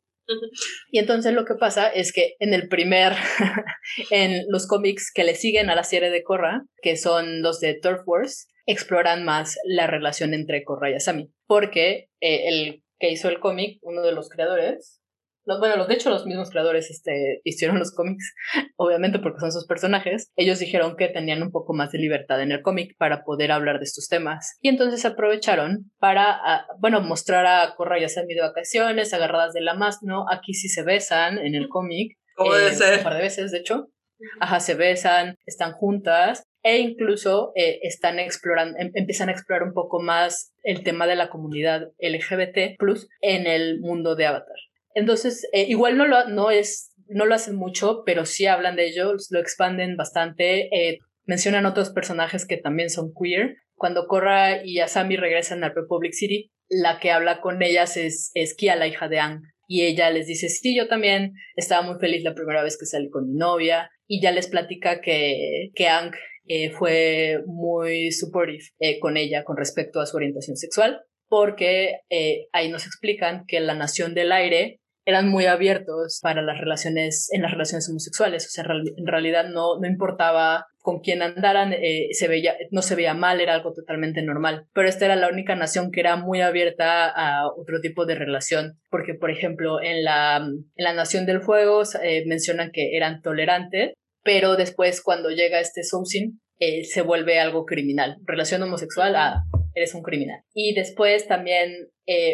Y entonces lo que pasa es que en el primer, en los cómics que le siguen a la serie de Korra, que son los de Turf Wars, exploran más la relación entre Korra y Asami, porque eh, el que hizo el cómic, uno de los creadores, bueno, de hecho los mismos creadores este, hicieron los cómics, obviamente porque son sus personajes, ellos dijeron que tenían un poco más de libertad en el cómic para poder hablar de estos temas. Y entonces aprovecharon para, ah, bueno, mostrar a Corra y a Sammy de vacaciones, agarradas de la mano, aquí sí se besan en el cómic. ¿Cómo debe eh, ser? Un par de veces, de hecho. Ajá, se besan, están juntas e incluso eh, están explorando, em, empiezan a explorar un poco más el tema de la comunidad LGBT plus en el mundo de Avatar. Entonces, eh, igual no lo, no, es, no lo hacen mucho, pero sí hablan de ello, lo expanden bastante. Eh, mencionan otros personajes que también son queer. Cuando Korra y Asami regresan a Republic City, la que habla con ellas es, es Kia, la hija de Ang. Y ella les dice, sí, yo también estaba muy feliz la primera vez que salí con mi novia. Y ya les platica que, que Ang eh, fue muy supportive con ella con respecto a su orientación sexual. Porque ahí nos explican que la Nación del Aire eran muy abiertos para las relaciones, en las relaciones homosexuales, o sea, en realidad no, no importaba con quién andaran, eh, se veía, no se veía mal, era algo totalmente normal. Pero esta era la única nación que era muy abierta a otro tipo de relación, porque por ejemplo en la, en la Nación del Fuego eh, mencionan que eran tolerantes, pero después cuando llega este Sousin, eh, se vuelve algo criminal. Relación homosexual a eres un criminal. Y después también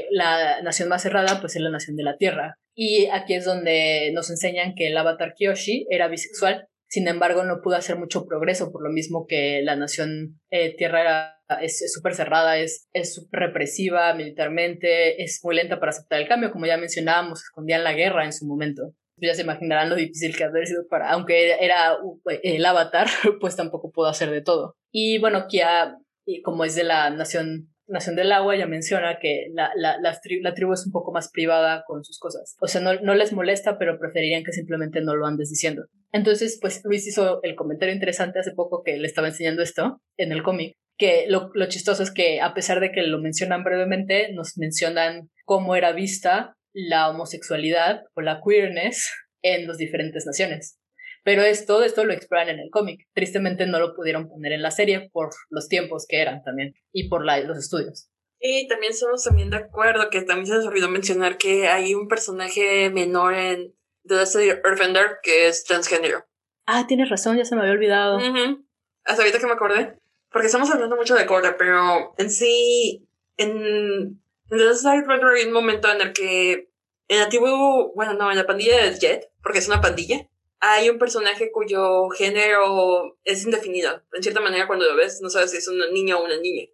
la nación más cerrada, pues es la nación de la Tierra, y aquí es donde nos enseñan que el avatar Kyoshi era bisexual, sin embargo no pudo hacer mucho progreso, por lo mismo que la nación eh, Tierra es súper cerrada, es, es represiva militarmente, es muy lenta para aceptar el cambio, como ya mencionábamos, escondían la guerra en su momento. Ya se imaginarán lo difícil que haber sido para, aunque era el avatar, pues tampoco pudo hacer de todo. Y bueno, Kia, como es de la nación Nación del Agua ya menciona que la, la, la, tribu es un poco más privada con sus cosas. O sea, no, no, les molesta, pero preferirían que simplemente no lo andes diciendo. Entonces, pues Luis hizo el comentario interesante hace poco que le estaba enseñando esto en el cómic, que lo, lo chistoso es que a pesar de que lo mencionan brevemente, nos mencionan cómo era vista la homosexualidad o la queerness en las diferentes naciones. Pero esto, esto lo exploran en el cómic. Tristemente no lo pudieron poner en la serie por los tiempos que eran también y por la, los estudios. Y también estamos también de acuerdo que también se nos olvidó mencionar que hay un personaje menor en The Last Earthbender que es transgénero. Ah, tienes razón, ya se me había olvidado. Hasta ahorita que me acordé. Porque estamos hablando mucho de Korra, pero en sí, en, Earthbender hay un momento en el que en la tribu, bueno, no, en la pandilla de Jet, porque es una pandilla, hay un personaje cuyo género es indefinido. En cierta manera, cuando lo ves, no sabes si es un niño o una niña.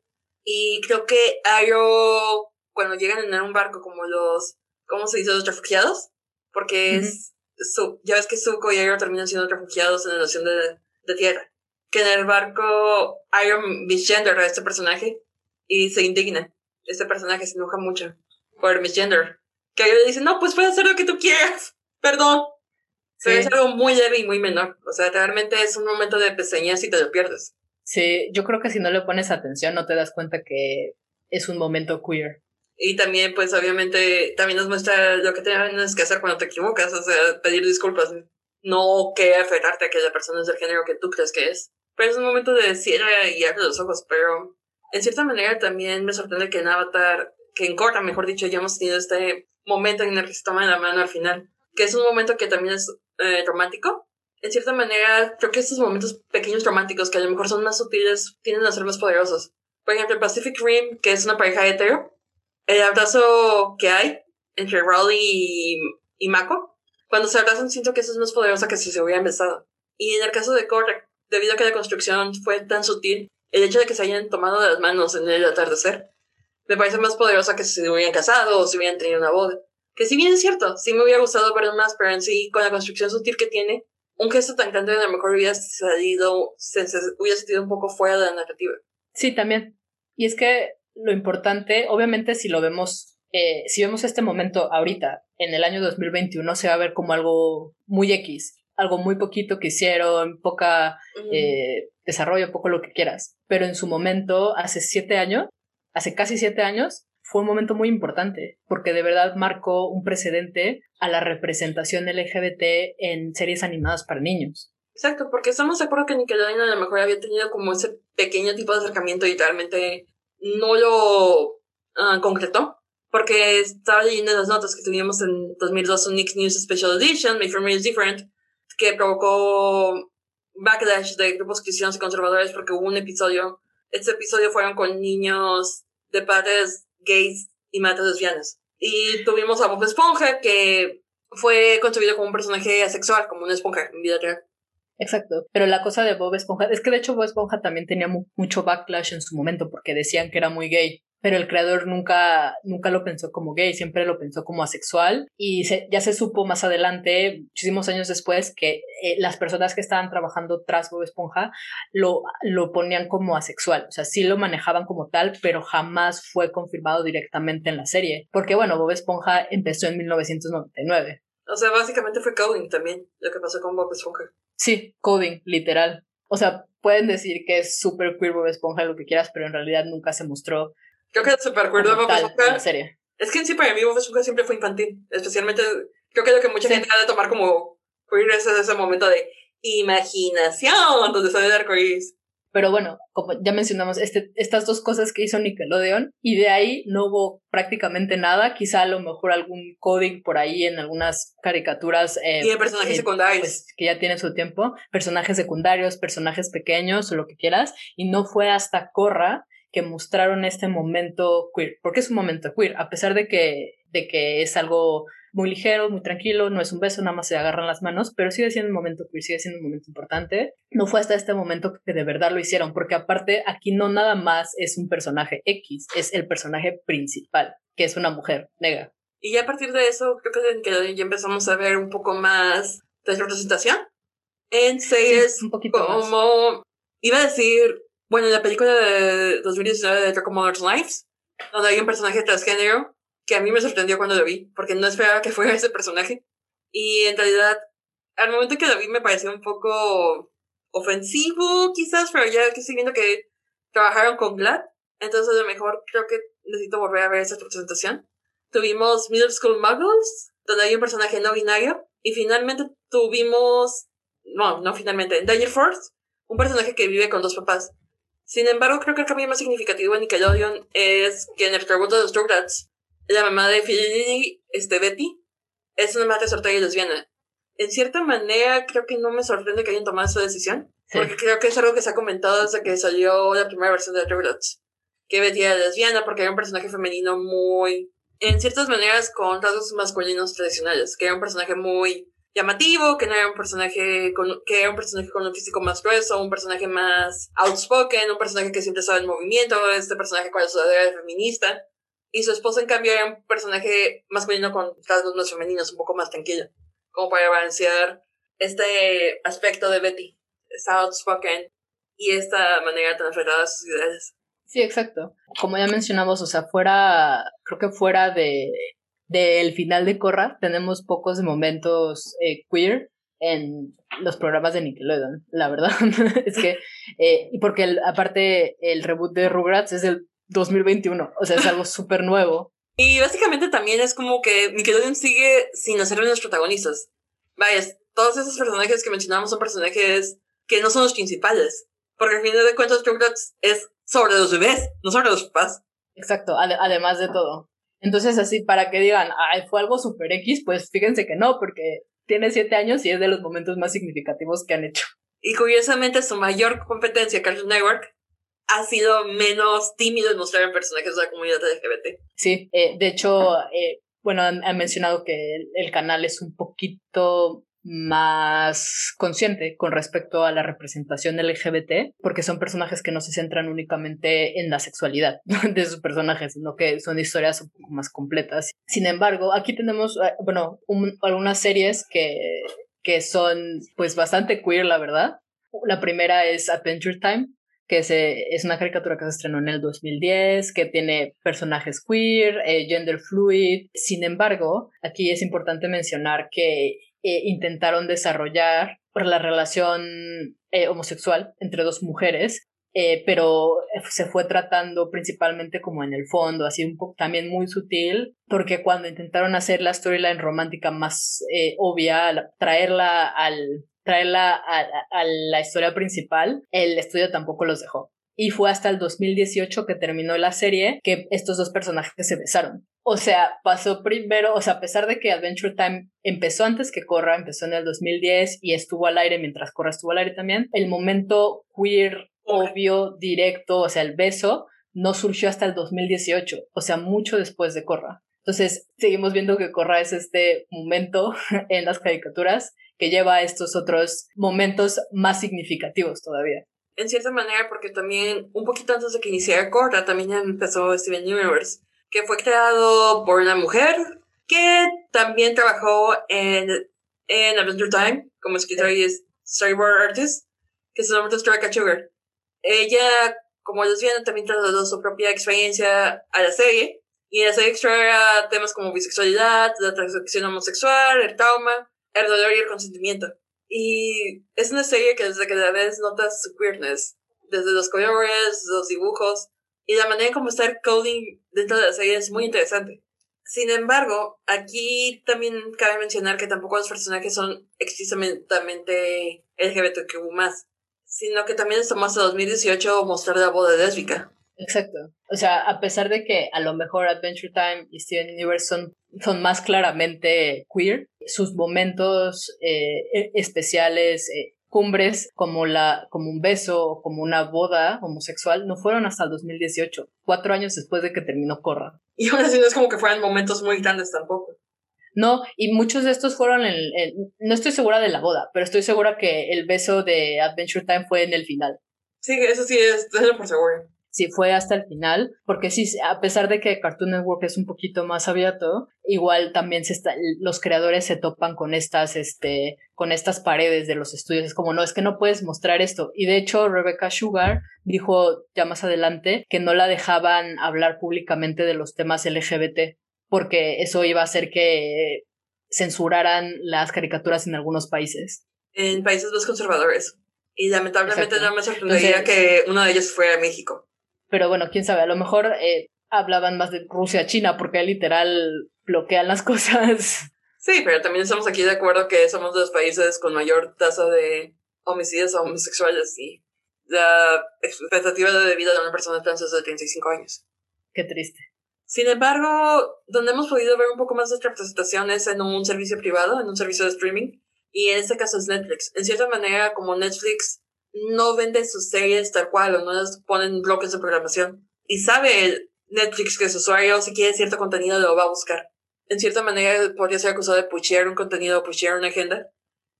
Y creo que Ayo, cuando llegan en un barco como los, ¿cómo se dice? Los refugiados. Porque es, su, ya ves que Zuko y Ayo terminan siendo refugiados en la nación de, de tierra. Que en el barco Ayo misgender a este personaje y se indigna. Este personaje se enoja mucho por misgender. Que le dice, no, pues puedes hacer lo que tú quieras. Perdón. Sí. es algo muy leve y muy menor. O sea, realmente es un momento de peseñas y te lo pierdes. Sí, yo creo que si no le pones atención no te das cuenta que es un momento queer. Y también, pues obviamente, también nos muestra lo que tienes que hacer cuando te equivocas, o sea, pedir disculpas. No que aferrarte a que la persona es del género que tú crees que es. Pero es un momento de cierra y abre los ojos, pero en cierta manera también me sorprende que en Avatar, que en Korra, mejor dicho, ya hemos tenido este momento en el que se toman la mano al final, que es un momento que también es eh, romántico. En cierta manera, creo que estos momentos pequeños románticos, que a lo mejor son más sutiles, tienden a ser más poderosos. Por ejemplo, Pacific Rim, que es una pareja hetero, el abrazo que hay entre Raleigh y, y Mako, cuando se abrazan siento que eso es más poderoso que si se hubieran besado. Y en el caso de Korra, debido a que la construcción fue tan sutil, el hecho de que se hayan tomado de las manos en el atardecer, me parece más poderosa que si se hubieran casado o si hubieran tenido una boda. Que si bien es cierto, sí me hubiera gustado ver más, pero en sí, con la construcción sutil que tiene, un gesto tan grande a lo mejor hubiera salido, se, hubiera sentido un poco fuera de la narrativa. Sí, también. Y es que lo importante, obviamente, si lo vemos, eh, si vemos este momento ahorita, en el año 2021, se va a ver como algo muy X, algo muy poquito que hicieron, poca eh, desarrollo, poco lo que quieras. Pero en su momento, hace siete años, hace casi siete años, fue un momento muy importante, porque de verdad marcó un precedente a la representación LGBT en series animadas para niños. Exacto, porque estamos de acuerdo que Nickelodeon a lo mejor había tenido como ese pequeño tipo de acercamiento y realmente no lo ah, concretó. Porque estaba leyendo las notas que tuvimos en 2002 un Nick News Special Edition, My Family is Different, que provocó backlash de grupos cristianos y conservadores porque hubo un episodio, este episodio fueron con niños de padres gays y madres lesbianas. Y tuvimos a Bob Esponja, que fue concebido como un personaje asexual, como una esponja en vida real. Exacto, pero la cosa de Bob Esponja es que de hecho Bob Esponja también tenía mucho backlash en su momento porque decían que era muy gay pero el creador nunca, nunca lo pensó como gay, siempre lo pensó como asexual y ya se supo más adelante, muchísimos años después, que eh, las personas que estaban trabajando tras Bob Esponja lo, lo ponían como asexual, o sea, sí lo manejaban como tal, pero jamás fue confirmado directamente en la serie, porque bueno, Bob Esponja empezó en 1999. O sea, básicamente fue coding también, lo que pasó con Bob Esponja. Sí, coding, literal. O sea, pueden decir que es súper queer Bob Esponja, lo que quieras, pero en realidad nunca se mostró Creo que super acuerdo Bob Esponja. Es que en sí para mí Bob Esponja siempre fue infantil. Especialmente, creo que lo que mucha gente ha de tomar como queer es ese momento de imaginación donde sale el arcoíris. Pero bueno, como ya mencionamos, este, estas dos cosas que hizo Nickelodeon, y de ahí no hubo prácticamente nada, quizá a lo mejor algún coding por ahí en algunas caricaturas. Eh, y de personajes eh, secundarios. Pues, que ya tienen su tiempo, personajes secundarios, personajes pequeños o lo que quieras, y no fue hasta Corra que mostraron este momento queer. porque es un momento queer? A pesar de que, de que es algo muy ligero, muy tranquilo, no es un beso, nada más se agarran las manos, pero sigue siendo un momento queer, sigue siendo un momento importante. No fue hasta este momento que de verdad lo hicieron, porque aparte aquí no nada más es un personaje X, es el personaje principal, que es una mujer negra. Y ya a partir de eso, creo que ya empezamos a ver un poco más de representación en series un poquito como, iba a decir, bueno, en la película de 2019 de Draco Mother's Lives, donde hay un personaje transgénero que a mí me sorprendió cuando lo vi, porque no esperaba que fuera ese personaje. Y en realidad, al momento que lo vi me pareció un poco ofensivo, quizás, pero ya que estoy viendo que trabajaron con Glad, entonces a lo mejor creo que necesito volver a ver esa presentación. Tuvimos Middle School Muggles, donde hay un personaje no binario, y finalmente tuvimos, no, no finalmente, en Danger Force, un personaje que vive con dos papás. Sin embargo, creo que el cambio más significativo en Nickelodeon es que en el reboot de los Rugrats, la mamá de Philly, este, Betty, es una madre soltera y lesbiana. En cierta manera, creo que no me sorprende que hayan tomado esa decisión, porque creo que es algo que se ha comentado desde que salió la primera versión de Rugrats. Que Betty era lesbiana porque era un personaje femenino muy, en ciertas maneras, con rasgos masculinos tradicionales, que era un personaje muy llamativo, que no era un personaje con, que era un personaje con un físico más grueso, un personaje más outspoken, un personaje que siempre estaba en movimiento, este personaje con la sudadera feminista. Y su esposa, en cambio, era un personaje masculino con rasgos más femeninos, un poco más tranquilo, como para balancear este aspecto de Betty, esta outspoken y esta manera tan aferrada a sus ideas. Sí, exacto. Como ya mencionamos, o sea, fuera, creo que fuera de del final de Corra tenemos pocos momentos eh, queer en los programas de Nickelodeon, la verdad. es que, eh, y porque aparte el reboot de Rugrats es del 2021, o sea, es algo súper nuevo. Y básicamente también es como que Nickelodeon sigue sin hacer los protagonistas. Vaya, todos esos personajes que mencionamos son personajes que no son los principales. Porque al final de cuentas Rugrats es sobre los bebés, no sobre los papás. Exacto, además de todo. Entonces, así, para que digan, ay, fue algo super X, pues fíjense que no, porque tiene siete años y es de los momentos más significativos que han hecho. Y curiosamente, su mayor competencia, Cartoon Network, ha sido menos tímido en mostrar personajes de la comunidad LGBT. Sí, eh, de hecho, eh, bueno, han, mencionado que el, canal es un poquito más consciente con respecto a la representación LGBT, porque son personajes que no se centran únicamente en la sexualidad de sus personajes, sino que son historias un poco más completas. Sin embargo, aquí tenemos, eh, bueno, algunas series que, que son pues bastante queer, la verdad. La primera es Adventure Time, que se, es una caricatura que se estrenó en el 2010, que tiene personajes queer, eh, gender fluid. Sin embargo, aquí es importante mencionar que eh, intentaron desarrollar la relación eh, homosexual entre dos mujeres eh, pero se fue tratando principalmente como en el fondo, así un poco también muy sutil, porque cuando intentaron hacer la storyline romántica más obvia, traerla al traerla a, la historia principal, el estudio tampoco los dejó. Y fue hasta el 2018 que terminó la serie que estos dos personajes se besaron. O sea, pasó primero, o sea, a pesar de que Adventure Time empezó antes que Corra, empezó en el 2010 y estuvo al aire mientras Corra estuvo al aire también, el momento queer obvio, directo, o sea, el beso, no surgió hasta el 2018, o sea, mucho después de Corra. Entonces, seguimos viendo que Corra es este momento en las caricaturas que lleva a estos otros momentos más significativos todavía. En cierta manera, porque también un poquito antes de que iniciara Corra, también empezó Steven Universe, que fue creado por una mujer que también trabajó en, en Adventure Time como escritora y storyboard artist, que su nombre es Rebecca Sugar. Ella, como lesbiana, también trasladó su propia experiencia a la serie. Y en la serie temas como bisexualidad, la transición homosexual, el trauma, el dolor y el consentimiento. Y es una serie que desde que la ves notas su queerness. Desde los colores, los dibujos y la manera en cómo está el coding dentro de la serie es muy interesante. Sin embargo, aquí también cabe mencionar que tampoco los personajes son explícitamente LGBTQ+, sino que también es más de 2018 mostrar la boda lésbica. Exacto. O sea, a pesar de que a lo mejor Adventure Time y Steven Universe son, son más claramente queer, sus momentos eh, e, especiales, eh, cumbres como, la, como un beso o como una boda homosexual no fueron hasta el 2018, cuatro años después de que terminó Corra. Y aún así no es como que fueran momentos muy grandes tampoco. No, y muchos de estos fueron en, no estoy segura de la boda, pero estoy segura que el beso de Adventure Time fue en el final. Sí, eso sí es, eso por seguro. Sí, fue hasta el final, porque sí, a pesar de que Cartoon Network es un poquito más abierto, igual también se está, los creadores se topan con estas, este, con estas paredes de los estudios. Es como, no, es que no puedes mostrar esto. Y de hecho, Rebecca Sugar dijo ya más adelante que no la dejaban hablar públicamente de los temas LGBT porque eso iba a hacer que censuraran las caricaturas en algunos países. En países más conservadores. Y lamentablemente no me sorprendería que uno de ellos fuera México. Pero bueno, quién sabe, a lo mejor eh, hablaban más de Rusia, China, porque literal bloquean las cosas. Sí, pero también estamos aquí de acuerdo que somos de los países con mayor tasa de homicidios homosexuales y la expectativa de vida de una persona trans es de 35 años. Qué triste. Sin embargo, donde hemos podido ver un poco más de representación es en un servicio privado, en un servicio de streaming, y en este caso es Netflix. En cierta manera, como Netflix no vende sus series tal cual o no las ponen bloques de programación, y sabe Netflix que su usuario, si quiere cierto contenido, lo va a buscar. En cierta manera, podría ser acusado de pushear un contenido o pushear una agenda,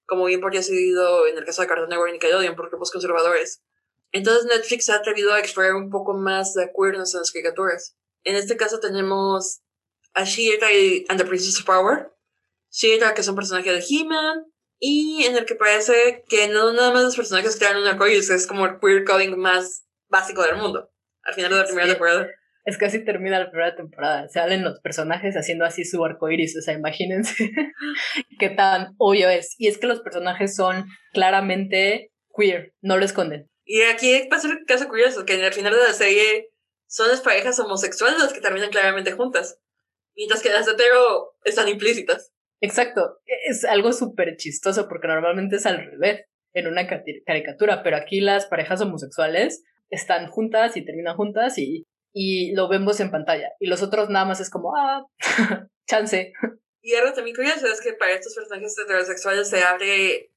como bien podría ser en el caso de Cartoon Network y Nickelodeon por grupos conservadores. Entonces Netflix se ha atrevido a explorar un poco más de acuerdos en las caricaturas en este caso tenemos a She-Ra and the Princess of Power. She-Ra, que es un personaje de He-Man. Y en el que parece que no nada más los personajes crean un arcoíris, es como el queer coding más básico del mundo. Al final de la primera temporada. Es casi termina la primera temporada. Salen los personajes haciendo así su arcoíris. O sea, imagínense qué tan obvio es. Y es que los personajes son claramente queer, no lo esconden. Y aquí pasa un caso curioso, que en el final de la serie son las parejas homosexuales las que terminan claramente juntas, mientras que las hetero están implícitas. Exacto, e-, es algo súper chistoso porque normalmente es al revés en una caricatura, pero aquí las parejas homosexuales están juntas y terminan juntas y, y lo vemos en pantalla. Y los otros nada más es como, ah, chance. Y algo también curioso es que para estos personajes heterosexuales se abre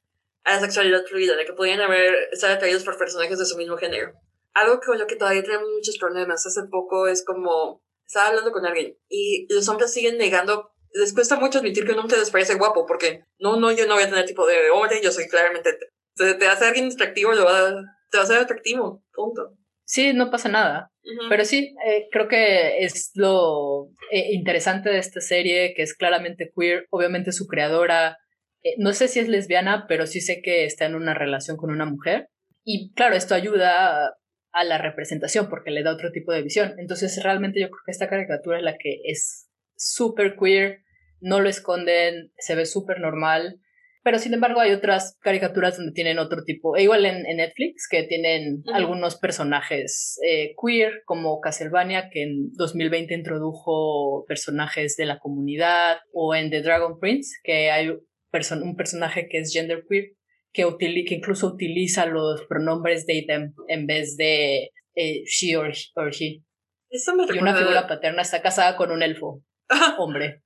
a la sexualidad fluida, de que podrían haber, estar atraídos por personajes de su mismo género algo con lo que todavía tenemos muchos problemas. Hace poco es como, estaba hablando con alguien y los hombres siguen negando. Les cuesta mucho admitir que un hombre les parece guapo porque no, no, yo no voy a tener tipo de hombre, yo soy claramente. Te, te hace alguien atractivo, lo va, te va a hacer atractivo, punto. Sí, no pasa nada. Pero sí, eh, creo que es lo eh, interesante de esta serie, que es claramente queer. Obviamente su creadora, eh, no sé si es lesbiana, pero sí sé que está en una relación con una mujer. Y claro, esto ayuda a la representación porque le da otro tipo de visión. Entonces realmente yo creo que esta caricatura es la que es súper queer, no lo esconden, se ve súper normal Pero sin embargo hay otras caricaturas donde tienen otro tipo, e igual en, Netflix, que tienen algunos personajes eh, queer, como Castlevania, que en 2020 introdujo personajes de la comunidad, o en The Dragon Prince, que hay un personaje que es genderqueer, que, que incluso utiliza los pronombres they, them en vez de eh, she or, he. Eso me y una figura paterna está casada con un elfo, hombre.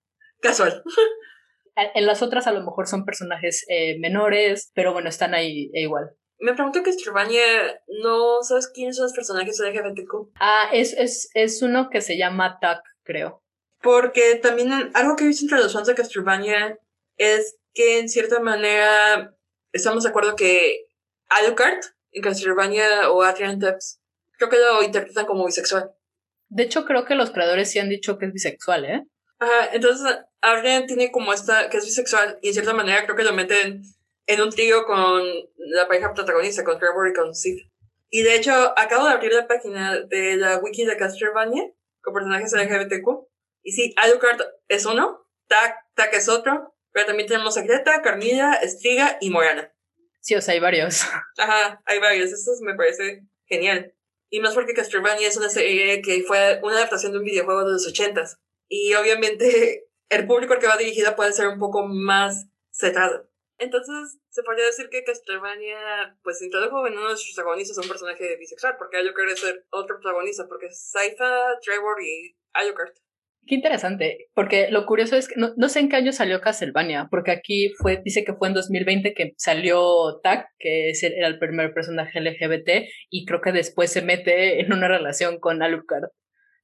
Casual. En las otras a lo mejor son personajes eh, menores, pero bueno, están ahí e igual. Me pregunto que Castlevania, ¿no sabes quiénes son los personajes de LGBTQ? Ah, es, es, es uno que se llama Tuck, creo. Porque también algo que he visto entre los fans de Castlevania es que en cierta manera estamos de acuerdo que Alucard en Castlevania o Adrian Tepps creo que lo interpretan como bisexual. De hecho, creo que los creadores sí han dicho que es bisexual, ¿eh? Ajá, entonces Adrian tiene como esta, que es bisexual, y en cierta manera creo que lo meten en un trío con la pareja protagonista, con Trevor y con Sid. Y de hecho, acabo de abrir la página de la wiki de Castlevania, con personajes LGBTQ. Y sí, Alucard es uno, Tak, Tak es otro, pero también tenemos a Greta, Carmilla, Estriga y Morana. Sí, o sea, hay varios. Ajá, hay varios, eso me parece genial. Y más porque Castlevania es una serie que fue una adaptación de un videojuego de los ochentas. Y obviamente el público al que va dirigida puede ser un poco más cerrado. Entonces, se podría decir que Castlevania, pues introdujo en uno de sus protagonistas un personaje bisexual, porque Alucard es ser otro protagonista, porque es Saifa, Trevor y Alucard. Qué interesante, porque lo curioso es que no, sé en qué año salió Castlevania, porque aquí fue, dice que fue en 2020 que salió Tak, que era el primer personaje LGBT, y creo que después se mete en una relación con Alucard.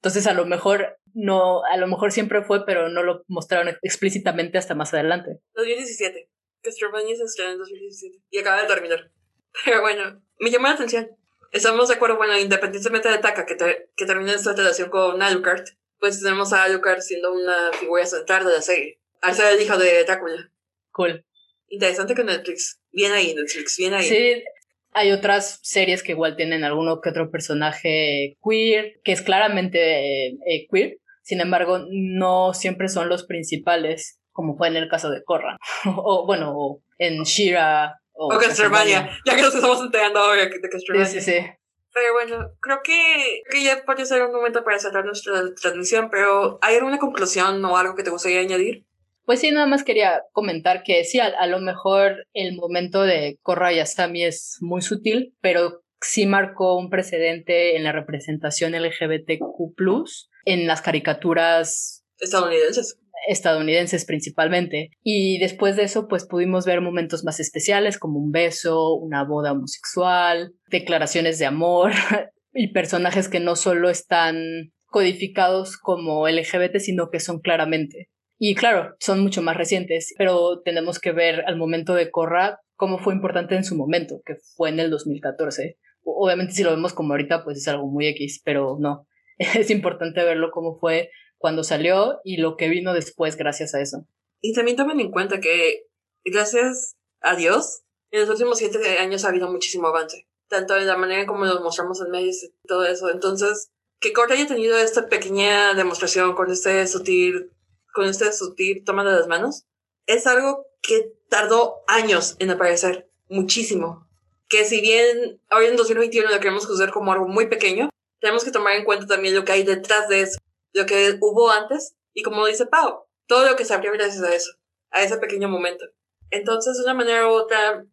Entonces a lo mejor no, a lo mejor siempre fue, pero no lo mostraron explícitamente hasta más adelante. 2017. Castlevania se estrenó en 2017 y acaba de terminar. Pero bueno, me llamó la atención. Estamos de acuerdo, bueno, independientemente de Taka, que, que termina esta relación con Alucard, pues tenemos a Alucard siendo una figura central de la serie. Al ser el hijo de Drácula. Cool. Interesante con Netflix. Bien ahí, Netflix, bien ahí. Sí, hay otras series que igual tienen alguno que otro personaje queer, que es claramente eh, queer, sin embargo, no siempre son los principales, como fue en el caso de Korra, o bueno, en Shira. O, Castlevania, ya que nos estamos enterando ahora de Castlevania. Sí, sí, sí. Pero bueno, creo que, que ya puede ser un momento para cerrar nuestra transmisión, pero ¿hay alguna conclusión o algo que te gustaría añadir? Pues sí, nada más quería comentar que sí, a, lo mejor el momento de Korra y Asami es muy sutil, pero sí marcó un precedente en la representación LGBTQ, en las caricaturas estadounidenses. Estadounidenses principalmente. Y después de eso, pues pudimos ver momentos más especiales como un beso, una boda homosexual, declaraciones de amor y personajes que no solo están codificados como LGBT, sino que son claramente y claro, son mucho más recientes, pero tenemos que ver al momento de Corra cómo fue importante en su momento, que fue en el 2014. Obviamente si lo vemos como ahorita, pues es algo muy X, pero no. Es importante verlo cómo fue cuando salió y lo que vino después gracias a eso. Y también tomen en cuenta que gracias a Dios, en los últimos siete años ha habido muchísimo avance, tanto en la manera como nos mostramos en medios y todo eso. Entonces, que Corra haya tenido esta pequeña demostración con este sutil con este sutil toma de las manos, es algo que tardó años en aparecer, muchísimo. Que si bien hoy en 2021 lo queremos juzgar como algo muy pequeño, tenemos que tomar en cuenta también lo que hay detrás de eso, lo que hubo antes, y como dice Pau, todo lo que se abrió gracias a eso, a ese pequeño momento. Entonces, de una manera u otra,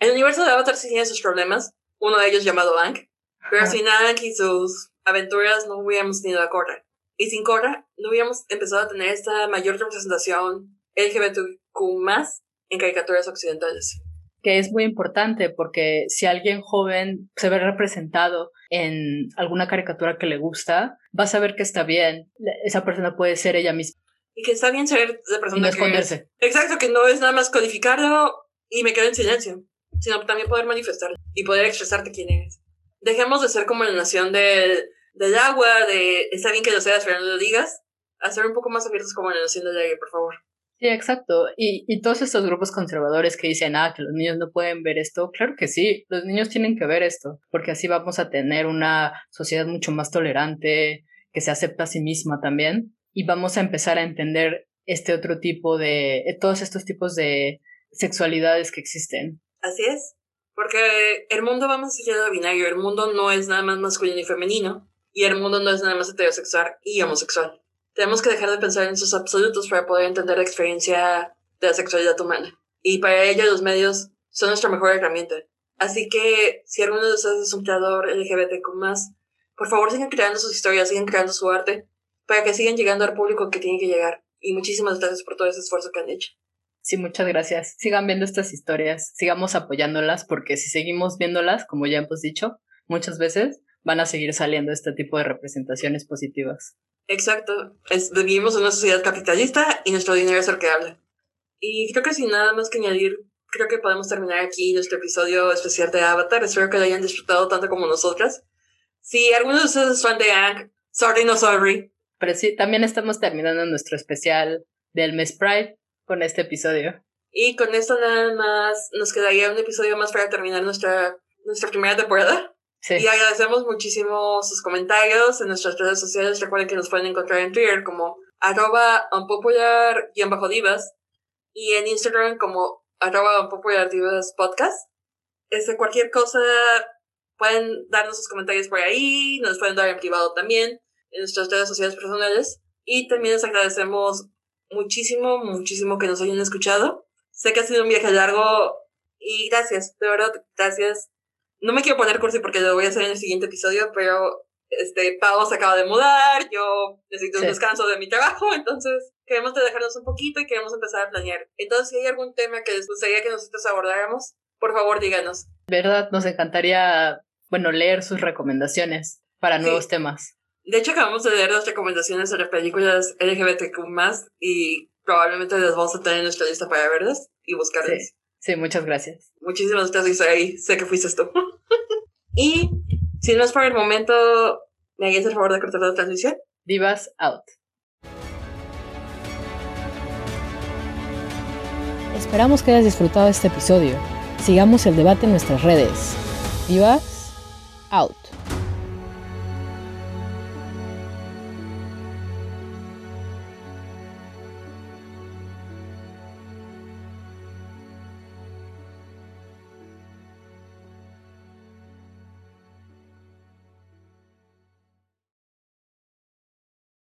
el universo de Avatar sí tiene sus problemas, uno de ellos llamado Aang, pero sin Aang y sus aventuras no hubiéramos tenido a Korra. Y sin Korra, no hubiéramos empezado a tener esta mayor representación LGBTQ más en caricaturas occidentales. Que es muy importante porque si alguien joven se ve representado en alguna caricatura que le gusta, va a saber que está bien. Esa persona puede ser ella misma. Y que está bien ser la persona y no esconderse. Exacto, que no es nada más codificarlo y me quedo en silencio, sino también poder manifestarlo y poder expresarte quién eres. Dejemos de ser como la nación del del agua, de está bien que lo seas, pero no lo digas, a ser un poco más abiertos como la nación del aire, por favor. Sí, exacto. Y, y todos estos grupos conservadores que dicen, ah, que los niños no pueden ver esto, claro que sí, los niños tienen que ver esto, porque así vamos a tener una sociedad mucho más tolerante, que se acepta a sí misma también, y vamos a empezar a entender este otro tipo de, todos estos tipos de sexualidades que existen. Así es, porque el mundo va más allá de binario, el mundo no es nada más masculino y femenino, y el mundo no es nada más heterosexual y homosexual. Tenemos que dejar de pensar en sus absolutos para poder entender la experiencia de la sexualidad humana. Y para ello los medios son nuestra mejor herramienta. Así que si alguno de ustedes es un creador LGBTQ+, por favor sigan creando sus historias, sigan creando su arte, para que sigan llegando al público que tiene que llegar. Y muchísimas gracias por todo ese esfuerzo que han hecho. Sí, muchas gracias. Sigan viendo estas historias, sigamos apoyándolas, porque si seguimos viéndolas, como ya hemos dicho muchas veces, van a seguir saliendo este tipo de representaciones positivas. Exacto. vivimos en una sociedad capitalista y nuestro dinero es el que habla. Y creo que sin nada más que añadir, creo que podemos terminar aquí nuestro episodio especial de Avatar. Espero que lo hayan disfrutado tanto como nosotras. Si alguno de ustedes es fan de Ang, sorry no sorry. Pero sí, también estamos terminando nuestro especial del mes Pride con este episodio. Y con esto nada más nos quedaría un episodio más para terminar nuestra, nuestra primera temporada. Sí. Y agradecemos muchísimo sus comentarios en nuestras redes sociales. Recuerden que nos pueden encontrar en Twitter como arroba unpopular-divas y en Instagram como arroba popular divas podcast. Este, cualquier cosa pueden darnos sus comentarios por ahí, nos pueden dar en privado también en nuestras redes sociales personales. Y también les agradecemos muchísimo, muchísimo que nos hayan escuchado. Sé que ha sido un viaje largo y gracias, de verdad, gracias. No me quiero poner cursi porque lo voy a hacer en el siguiente episodio, pero este, Pau se acaba de mudar, yo necesito un descanso de mi trabajo, entonces queremos dejarnos un poquito y queremos empezar a planear. Entonces, si hay algún tema que les gustaría que nosotros abordáramos, por favor díganos. ¿Verdad? Nos encantaría, bueno, leer sus recomendaciones para nuevos temas. De hecho, acabamos de leer las recomendaciones sobre películas LGBTQ y probablemente las vamos a tener en nuestra lista para verlas y buscarlas. Sí, muchas gracias. Muchísimas gracias ahí. Sé que fuiste tú. y si no es por el momento, ¿me harías el favor de cortar la transmisión? Divas out. Esperamos que hayas disfrutado este episodio. Sigamos el debate en nuestras redes. Divas out.